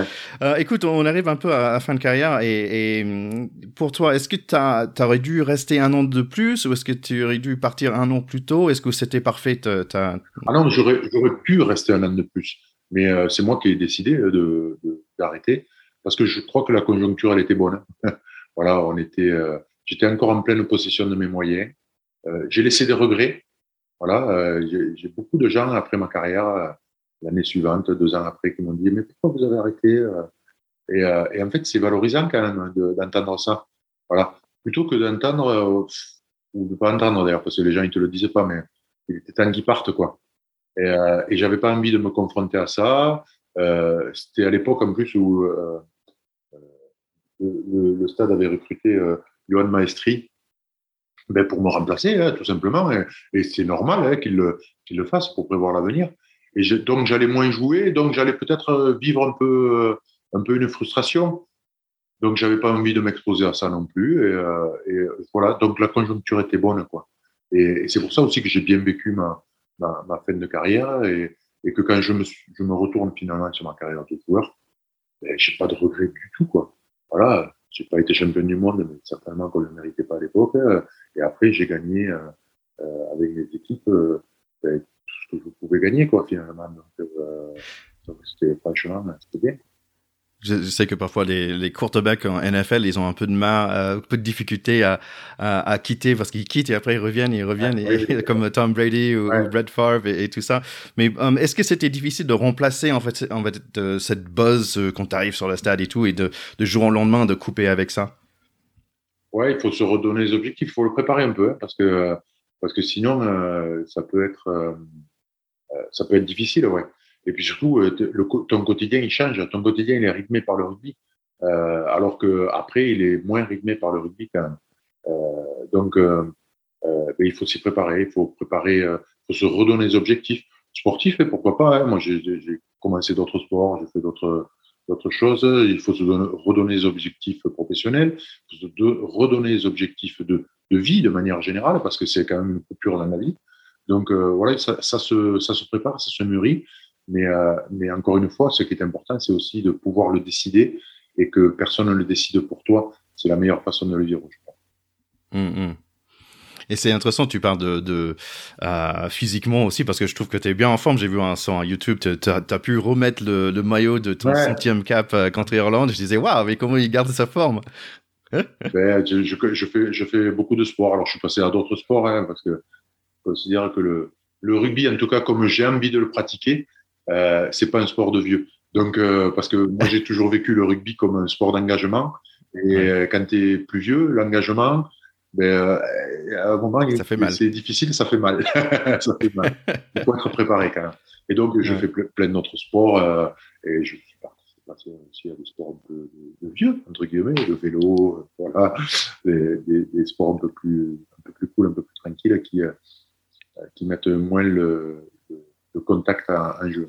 Euh, écoute, on arrive un peu à la fin de carrière et, hum, pour toi, est-ce que tu aurais dû rester un an de plus ou est-ce que tu aurais dû partir un an plus tôt? Est-ce que c'était parfait Ah non, j'aurais pu rester un an de plus, mais euh, c'est moi qui ai décidé de, d'arrêter parce que je crois que la conjoncture elle était bonne. <laughs> voilà, on était, euh, j'étais encore en pleine possession de mes moyens. j'ai laissé des regrets. Voilà, j'ai beaucoup de gens après ma carrière l'année suivante, deux ans après, qui m'ont dit Mais pourquoi vous avez arrêté euh et, euh, et, en fait, c'est valorisant quand même d'entendre ça. Voilà. Plutôt que d'entendre, euh, ou de pas entendre d'ailleurs, parce que les gens ils te le disaient pas, mais il était temps qu'ils partent, quoi. Et, euh, et j'avais pas envie de me confronter à ça. C'était à l'époque en plus où le, stade avait recruté Johan Maestri ben, pour me remplacer, hein, tout simplement. Et, et c'est normal hein, qu'il le, qu le fasse pour prévoir l'avenir. Et donc j'allais moins jouer, donc j'allais peut-être euh, vivre un peu, euh, un peu une frustration. Donc j'avais pas envie de m'exposer à ça non plus. Et, euh, et, voilà, donc la conjoncture était bonne, quoi. Et, c'est pour ça aussi que j'ai bien vécu ma, ma, ma, fin de carrière et, et que quand je me, je me retourne finalement sur ma carrière de joueur, ben, j'ai pas de regrets du tout, quoi. Voilà, j'ai pas été champion du monde, mais certainement qu'on le méritait pas à l'époque. Et après, j'ai gagné euh, avec les équipes ben, que vous pouvez gagner, quoi, finalement. Donc, euh, c'était franchement, c'était bien. Je, sais que parfois les, les quarterbacks en NFL, ils ont un peu de mal, euh, un peu de difficulté à, à, à quitter parce qu'ils quittent et après ils reviennent, ils reviennent, et, <laughs> comme Tom Brady ou, Brett Favre et, tout ça. Mais um, est-ce que c'était difficile de remplacer en fait, en fait cette buzz euh, quand tu arrives sur le stade et tout et de, de jour au lendemain de couper avec ça? Ouais, il faut se redonner les objectifs, il faut le préparer un peu hein, parce que parce que sinon euh, ça peut être euh, ça peut être difficile, ouais. Et puis surtout, euh, ton quotidien, il change. Ton quotidien, il est rythmé par le rugby. Euh, alors que après, il est moins rythmé par le rugby quand même. Euh, donc, euh, ben, il faut s'y préparer. Il faut préparer, faut se redonner des objectifs sportifs. Et pourquoi pas hein. Moi, j'ai commencé d'autres sports, j'ai fait d'autres choses. Il faut se donner, redonner des objectifs professionnels, il faut se redonner des objectifs de vie de manière générale, parce que c'est quand même une coupure dans la vie. Donc euh, voilà, ça, ça, se, ça se prépare, ça se mûrit. Mais, euh, mais encore une fois, ce qui est important, c'est aussi de pouvoir le décider et que personne ne le décide pour toi. C'est la meilleure façon de le vivre, je crois. Hum, hum. Et c'est intéressant, tu parles de, de euh, physiquement aussi, parce que je trouve que tu es bien en forme. J'ai vu un son à YouTube, tu as, pu remettre le, le maillot de ton ouais. centième cap euh, contre Irlande. Je disais, waouh, mais comment il garde sa forme ben, je, je, je, fais, je fais beaucoup de sport. Alors, je suis passé à d'autres sports, hein, parce que je considère que le, le rugby, en tout cas comme j'ai envie de le pratiquer, euh, c'est pas un sport de vieux. Donc, euh, parce que moi, j'ai toujours vécu le rugby comme un sport d'engagement. Et euh, quand tu es plus vieux, l'engagement, ben, euh, à un moment, c'est difficile, ça fait mal. <laughs> ça fait mal. Il faut être préparé quand même. Et donc, je ouais. fais plein d'autres sports euh, et je suis participé aussi à des sports un peu de, de, vieux, entre guillemets, le vélo, voilà, des, des, des, sports un peu plus, un peu plus cool, un peu plus tranquilles qui, qui mettent moins le, le contact en, jeu.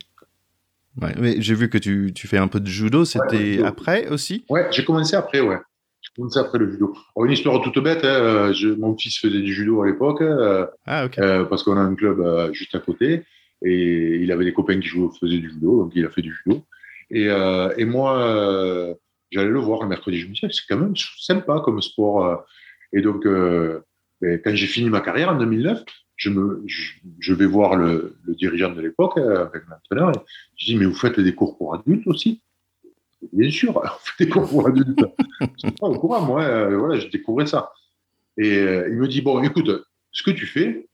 Ouais, mais j'ai vu que tu, tu, fais un peu de judo, c'était ouais, après aussi? Ouais, j'ai commencé après, ouais. J'ai commencé après le judo. Alors, une histoire toute bête, hein, je, mon fils faisait du judo à l'époque, euh, ah, okay. euh, parce qu'on a un club euh, juste à côté, et il avait des copains qui jouaient, faisaient du judo, donc il a fait du judo. Et, euh, et moi, euh, j'allais le voir le mercredi, je me disais, c'est quand même sympa comme sport. Et donc, quand j'ai fini ma carrière en 2009, je, vais voir le, dirigeant de l'époque, euh, avec l'entraîneur, je dis, mais vous faites des cours pour adultes aussi? Bien sûr, <laughs> on fait des cours pour adultes. je pas au courant, moi, euh, voilà, ça. Et euh, il me dit, bon, écoute, ce que tu fais,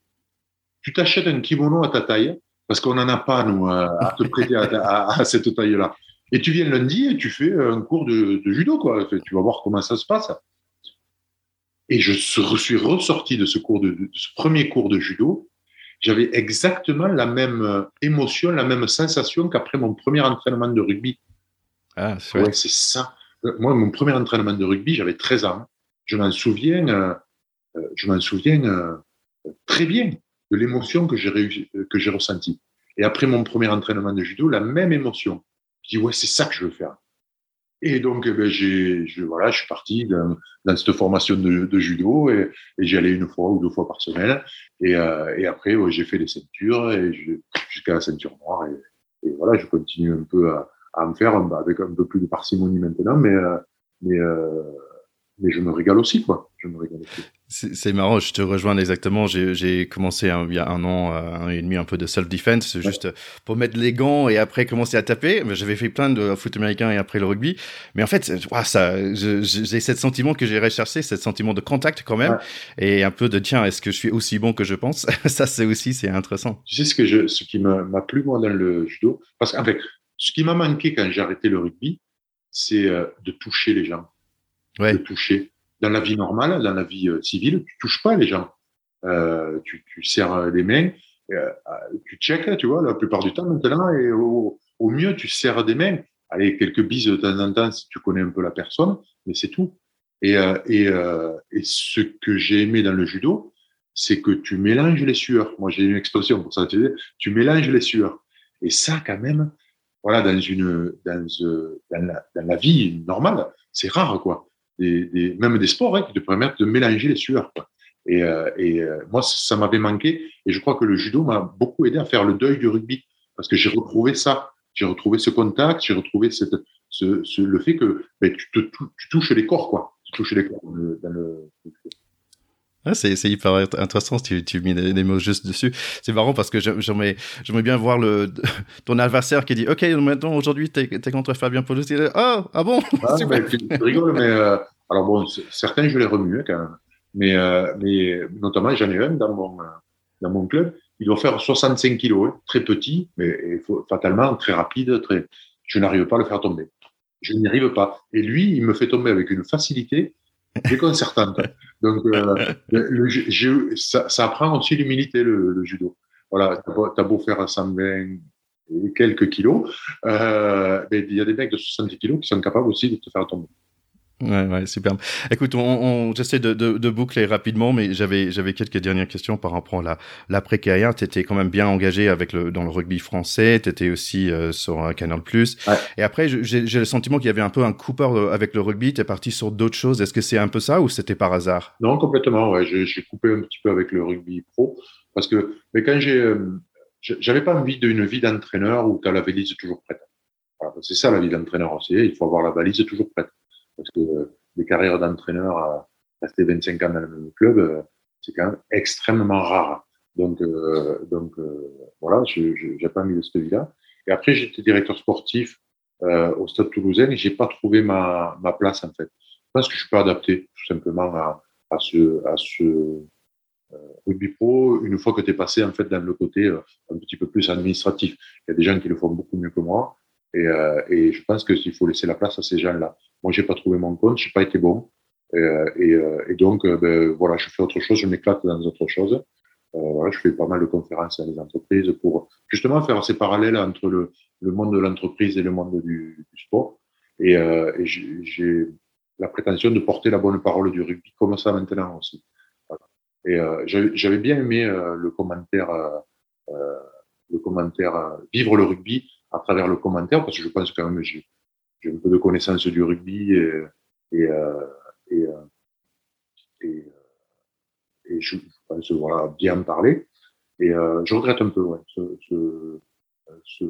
tu t'achètes un kimono à ta taille, parce qu'on n'en a pas, nous, à te prêter à, cette taille-là. Et tu viens lundi et tu fais un cours de, judo, quoi. Tu vas voir comment ça se passe. Et je suis ressorti de ce cours de, de ce premier cours de judo. J'avais exactement la même émotion, la même sensation qu'après mon premier entraînement de rugby. Ah, ouais, c'est ça. Moi, mon premier entraînement de rugby, j'avais 13 ans. Je m'en souviens, euh, euh, je m'en souviens euh, très bien de l'émotion que j'ai que j'ai ressentie. Et après mon premier entraînement de judo, la même émotion. Je dis ouais, c'est ça que je veux faire. Et donc, eh ben, je, voilà, je suis parti dans, dans cette formation de, de judo et, et j'y allais une fois ou deux fois par semaine. Et, et après, j'ai fait des ceintures jusqu'à la ceinture noire. Et, et, voilà, je continue un peu à, à me faire avec un peu plus de parcimonie maintenant, mais, euh, mais, euh, mais je me régale aussi, quoi. Je me régale aussi. C'est marrant, je te rejoins exactement. J'ai commencé il y a un an, euh, un an et demi, un peu de self-defense, juste pour mettre les gants et après commencer à taper. J'avais fait plein de foot américain et après le rugby. Mais en fait, ça, j'ai ce sentiment que j'ai recherché, ce sentiment de contact quand même, et un peu de tiens, est-ce que je suis aussi bon que je pense? <laughs> Ça, c'est aussi, c'est intéressant. Tu sais ce, que je, ce qui m'a plu moi dans le judo, parce qu'avec ce qui m'a manqué quand j'ai arrêté le rugby, c'est euh, de toucher les gens. Ouais. De toucher. Dans la vie normale, dans la vie euh, civile, tu touches pas les gens. Euh, tu, tu serres les mains, euh, tu checkes, tu vois, la plupart du temps maintenant, et au, au, mieux, tu serres des mains. Allez, quelques bises de temps en temps si tu connais un peu la personne, mais c'est tout. Et, et, et ce que j'ai aimé dans le judo, c'est que tu mélanges les sueurs. Moi, j'ai une expression pour ça. Tu, mélanges les sueurs. Et ça, quand même, voilà, dans une, dans, dans, la, dans la, vie normale, c'est rare, quoi. Des, des, même des sports hein, qui te permettent de mélanger les sueurs, quoi. Et, euh, et euh, moi, ça m'avait manqué. Et je crois que le judo m'a beaucoup aidé à faire le deuil du rugby. Parce que j'ai retrouvé ça. J'ai retrouvé ce contact, j'ai retrouvé cette, ce, ce, le fait que ben, tu, te, tu touches les corps, quoi. Tu touches les corps dans le, ah, c'est, hyper intéressant si tu, tu mets des, mots juste dessus. C'est marrant parce que j'aimerais, j'aimerais bien voir le, <laughs> ton adversaire qui dit Ok, maintenant aujourd'hui, tu es, contre Fabien Paulus. Oh, ah bon? Ah, <laughs> mais, Tu rigoles, mais euh, alors bon, certains, je les remue quand même. Mais, euh, mais notamment, j'en ai un dans mon, euh, dans mon club. Il doit faire 65 kilos, hein, très petit, mais fatalement très rapide. Très... Je n'arrive pas à le faire tomber. Je n'y arrive pas. Et lui, il me fait tomber avec une facilité déconcertante. <laughs> Donc, euh, <laughs> le, je, ça, ça, apprend aussi l'humilité, le, le, judo. Voilà, tu as beau faire 120 et quelques kilos, euh, il y a des mecs de 70 kilos qui sont capables aussi de te faire tomber. Ouais, ouais, superbe. Écoute, on, on j'essaie de, de, de, boucler rapidement, mais j'avais, j'avais quelques dernières questions par rapport à la, l'après-carrière. Tu étais quand même bien engagé avec le, dans le rugby français, tu étais aussi euh, sur un Canal+. Plus Et après, j'ai, j'ai le sentiment qu'il y avait un peu un Cooper euh, avec le rugby, tu es parti sur d'autres choses. Est-ce que c'est un peu ça ou c'était par hasard? Non, complètement, ouais. J'ai, j'ai coupé un petit peu avec le rugby pro, parce que mais quand j'ai... Euh, j'avais pas envie d'une vie d'entraîneur où tu as la valise toujours prête. C'est ça la vie d'entraîneur aussi, il faut avoir la valise toujours prête parce que les carrières d'entraîneur à rester 25 ans dans le même club, euh, c'est quand même extrêmement rare. Donc, euh, euh, voilà, je n'ai pas mis de cette vie-là. Et après, j'étais directeur sportif euh, au Stade Toulousain et j'ai pas trouvé ma, place en fait. Je pense que je suis pas adapté tout simplement à, ce, à ce euh, rugby pro une fois que tu es passé en fait dans le côté un petit peu plus administratif. Il y a des gens qui le font beaucoup mieux que moi. Et, euh, et je pense qu'il faut laisser la place à ces gens-là. Moi, j'ai pas trouvé mon compte, j'ai pas été bon. Euh, et, euh, et, donc, ben, voilà, je fais autre chose, je m'éclate dans autre chose. voilà, je fais pas mal de conférences dans les entreprises pour justement faire ces parallèles entre le, monde de l'entreprise et le monde du, sport. Et, j'ai la prétention de porter la bonne parole du rugby comme ça maintenant aussi. Et j'avais bien aimé le commentaire, le commentaire vivre le rugby à travers le commentaire, parce que je pense quand même j'ai j'ai un peu de connaissance du rugby et, et, euh, et, euh, et, et, je, pense voilà, bien parler. Et euh, je regrette un peu ouais, ce, ce, ce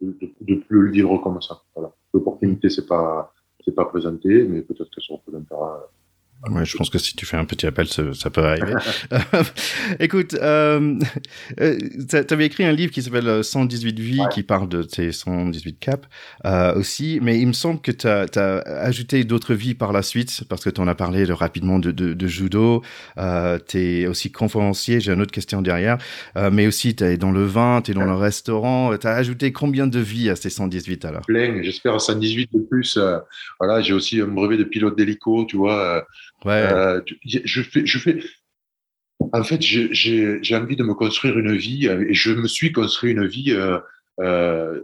de, de, plus le vivre comme ça. Voilà. L'opportunité, c'est pas c'est pas présenté, mais peut-être que ça représentera Ouais, je pense que si tu fais un petit appel, ça, peut arriver. <laughs> Écoute, euh, euh tu avais écrit un livre qui s'appelle 118 euh, vies, qui parle de tes 118 caps euh, aussi, mais il me semble que tu as, ajouté d'autres vies par la suite, parce que tu en as parlé de, rapidement de, de, de judo, euh, tu es aussi conférencier, j'ai une autre question derrière, euh, mais aussi tu es dans le vin, tu es dans le restaurant, tu as ajouté combien de vies à ces 118 alors? Plein, j'espère 118 de plus. voilà, j'ai aussi un brevet de pilote d'hélico, tu vois. Euh, je, fais. En fait, j'ai envie de me construire une vie et je me suis construit une vie euh, euh,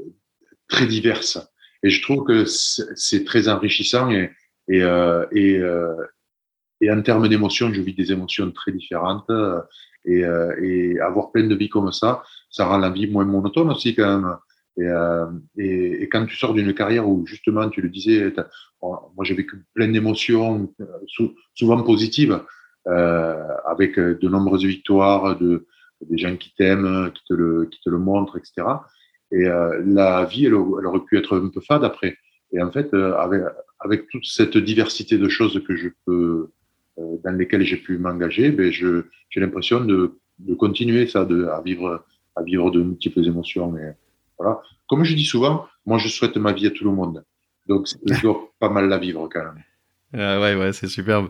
très diverse. Et je trouve que c'est très enrichissant et, et, euh, et, euh, et en termes d'émotions, je vis des émotions très différentes. Et, et, avoir plein de vies comme ça, ça rend la vie moins monotone aussi quand même. Et, euh, et, quand tu sors d'une carrière où justement, tu le disais, moi j'ai vécu plein d'émotions, souvent positives, euh, avec de nombreuses victoires, de, des gens qui t'aiment, qui te le, montrent, etc. Et euh, la vie, elle, aurait pu être un peu fade après. Et en fait, euh, avec, toute cette diversité de choses que je peux, euh, dans lesquelles j'ai pu m'engager, ben j'ai l'impression de, continuer ça, de, à vivre, à vivre de multiples émotions. Voilà. Comme je dis souvent, moi, je souhaite ma vie à tout le monde. Donc, je dois <laughs> pas mal la vivre quand même. Ah ouais, ouais, c'est superbe.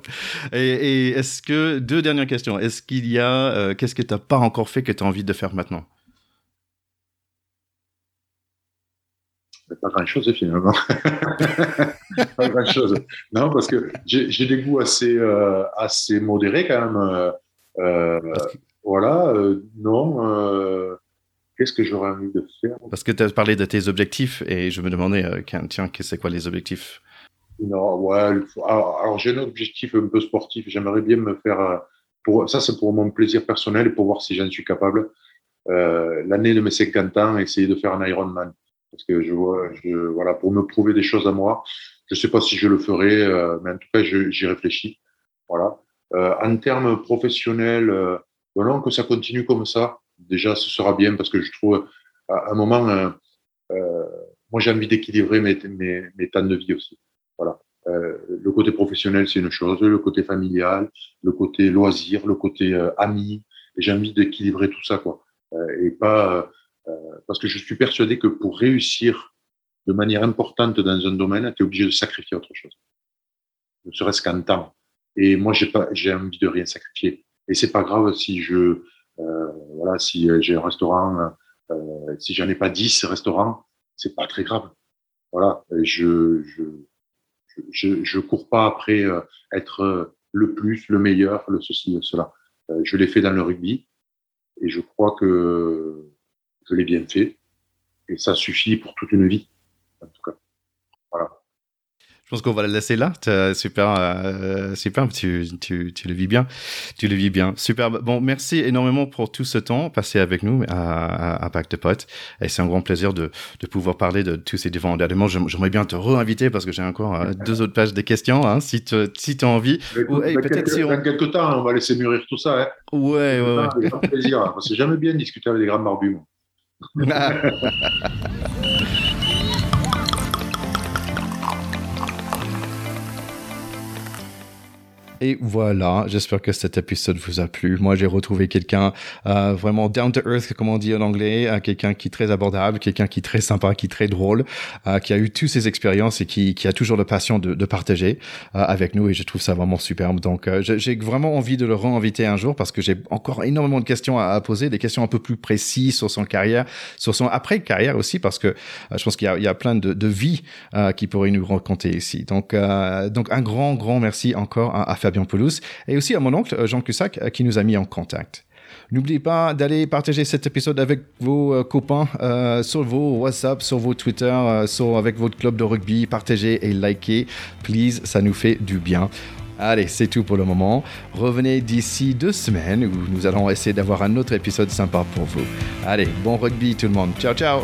Et, est-ce que, deux dernières questions. Est-ce qu'il y a, euh, qu'est-ce que tu n'as pas encore fait que tu as envie de faire maintenant? Pas grand-chose finalement. <laughs> pas grand-chose. Non, parce que j'ai des goûts assez, euh, assez modérés quand même. Euh, voilà, non qu'est-ce que j'aurais envie de faire? Parce que tu as parlé de tes objectifs et je me demandais, euh, tiens, c'est quoi les objectifs? Non, ouais, alors, j'ai un objectif un peu sportif. J'aimerais bien me faire, euh, pour, ça c'est pour mon plaisir personnel et pour voir si j'en suis capable. Euh, L'année de mes 50 ans, essayer de faire un Ironman. Parce que je vois, je, voilà, pour me prouver des choses à moi. Je sais pas si je le ferai, euh, mais en tout cas, j'y réfléchis. Voilà. En termes professionnels, euh, non, que ça continue comme ça déjà, ce sera bien parce que je trouve à un moment, euh, euh, moi j'ai envie d'équilibrer mes, mes, temps de vie aussi. Voilà. Euh, le côté professionnel, c'est une chose, le côté familial, le côté loisir, le côté ami. J'ai envie d'équilibrer tout ça, quoi. Et pas parce que je suis persuadé que pour réussir de manière importante dans un domaine, tu es obligé de sacrifier autre chose. Ne serait-ce qu'en temps. Et moi, j'ai pas, j'ai envie de rien sacrifier. Et c'est pas grave si je voilà, si euh, j'ai un restaurant, euh, si j'en ai pas 10 restaurants, c'est pas très grave. Voilà, je, je, je, je cours pas après être le plus, le meilleur, le ceci, cela. je l'ai fait dans le rugby et je crois que je l'ai bien fait et ça suffit pour toute une vie, en tout cas. Je pense qu'on va la laisser là. Super, euh, super. Tu, tu, tu, le vis bien. Tu le vis bien. Super. Bon, merci énormément pour tout ce temps passé avec nous à, à, Pacte de Potes. Et c'est un grand plaisir de, de pouvoir parler de tous ces différents éléments. J'aimerais bien te réinviter parce que j'ai encore euh, deux autres pages de questions, hein, si tu si as envie. Ou, peut-être si on... Dans quelques temps, on va laisser mûrir tout ça. Hein. Ouais, ouais, ouais. C'est. Hein. C'est jamais bien de discuter avec des grands barbus. <laughs> <laughs> Et voilà, j'espère que cet épisode vous a plu. Moi, j'ai retrouvé quelqu'un euh, vraiment down to earth, comme on dit en anglais, euh, quelqu'un qui est très abordable, quelqu'un qui est très sympa, qui est très drôle, euh, qui a eu toutes ces expériences et qui, qui a toujours la passion de, de partager euh, avec nous. Et je trouve ça vraiment superbe. Donc, euh, j'ai vraiment envie de le réinviter un jour parce que j'ai encore énormément de questions à, à, poser, des questions un peu plus précises sur son carrière, sur son après carrière aussi, parce que je pense qu'il y, y, a plein de, de vies qui pourraient nous raconter ici. Donc, donc un grand, grand merci encore à, à faire Fabien et aussi à mon oncle euh, Jean Cussac euh, qui nous a mis en contact. N'oubliez pas d'aller partager cet épisode avec vos euh, copains sur vos WhatsApp, sur vos Twitter, sur, avec votre club de rugby. Partagez et likez. Please, ça nous fait du bien. Allez, c'est tout pour le moment. Revenez d'ici deux semaines où nous allons essayer d'avoir un autre épisode sympa pour vous. Allez, bon rugby tout le monde. Ciao, ciao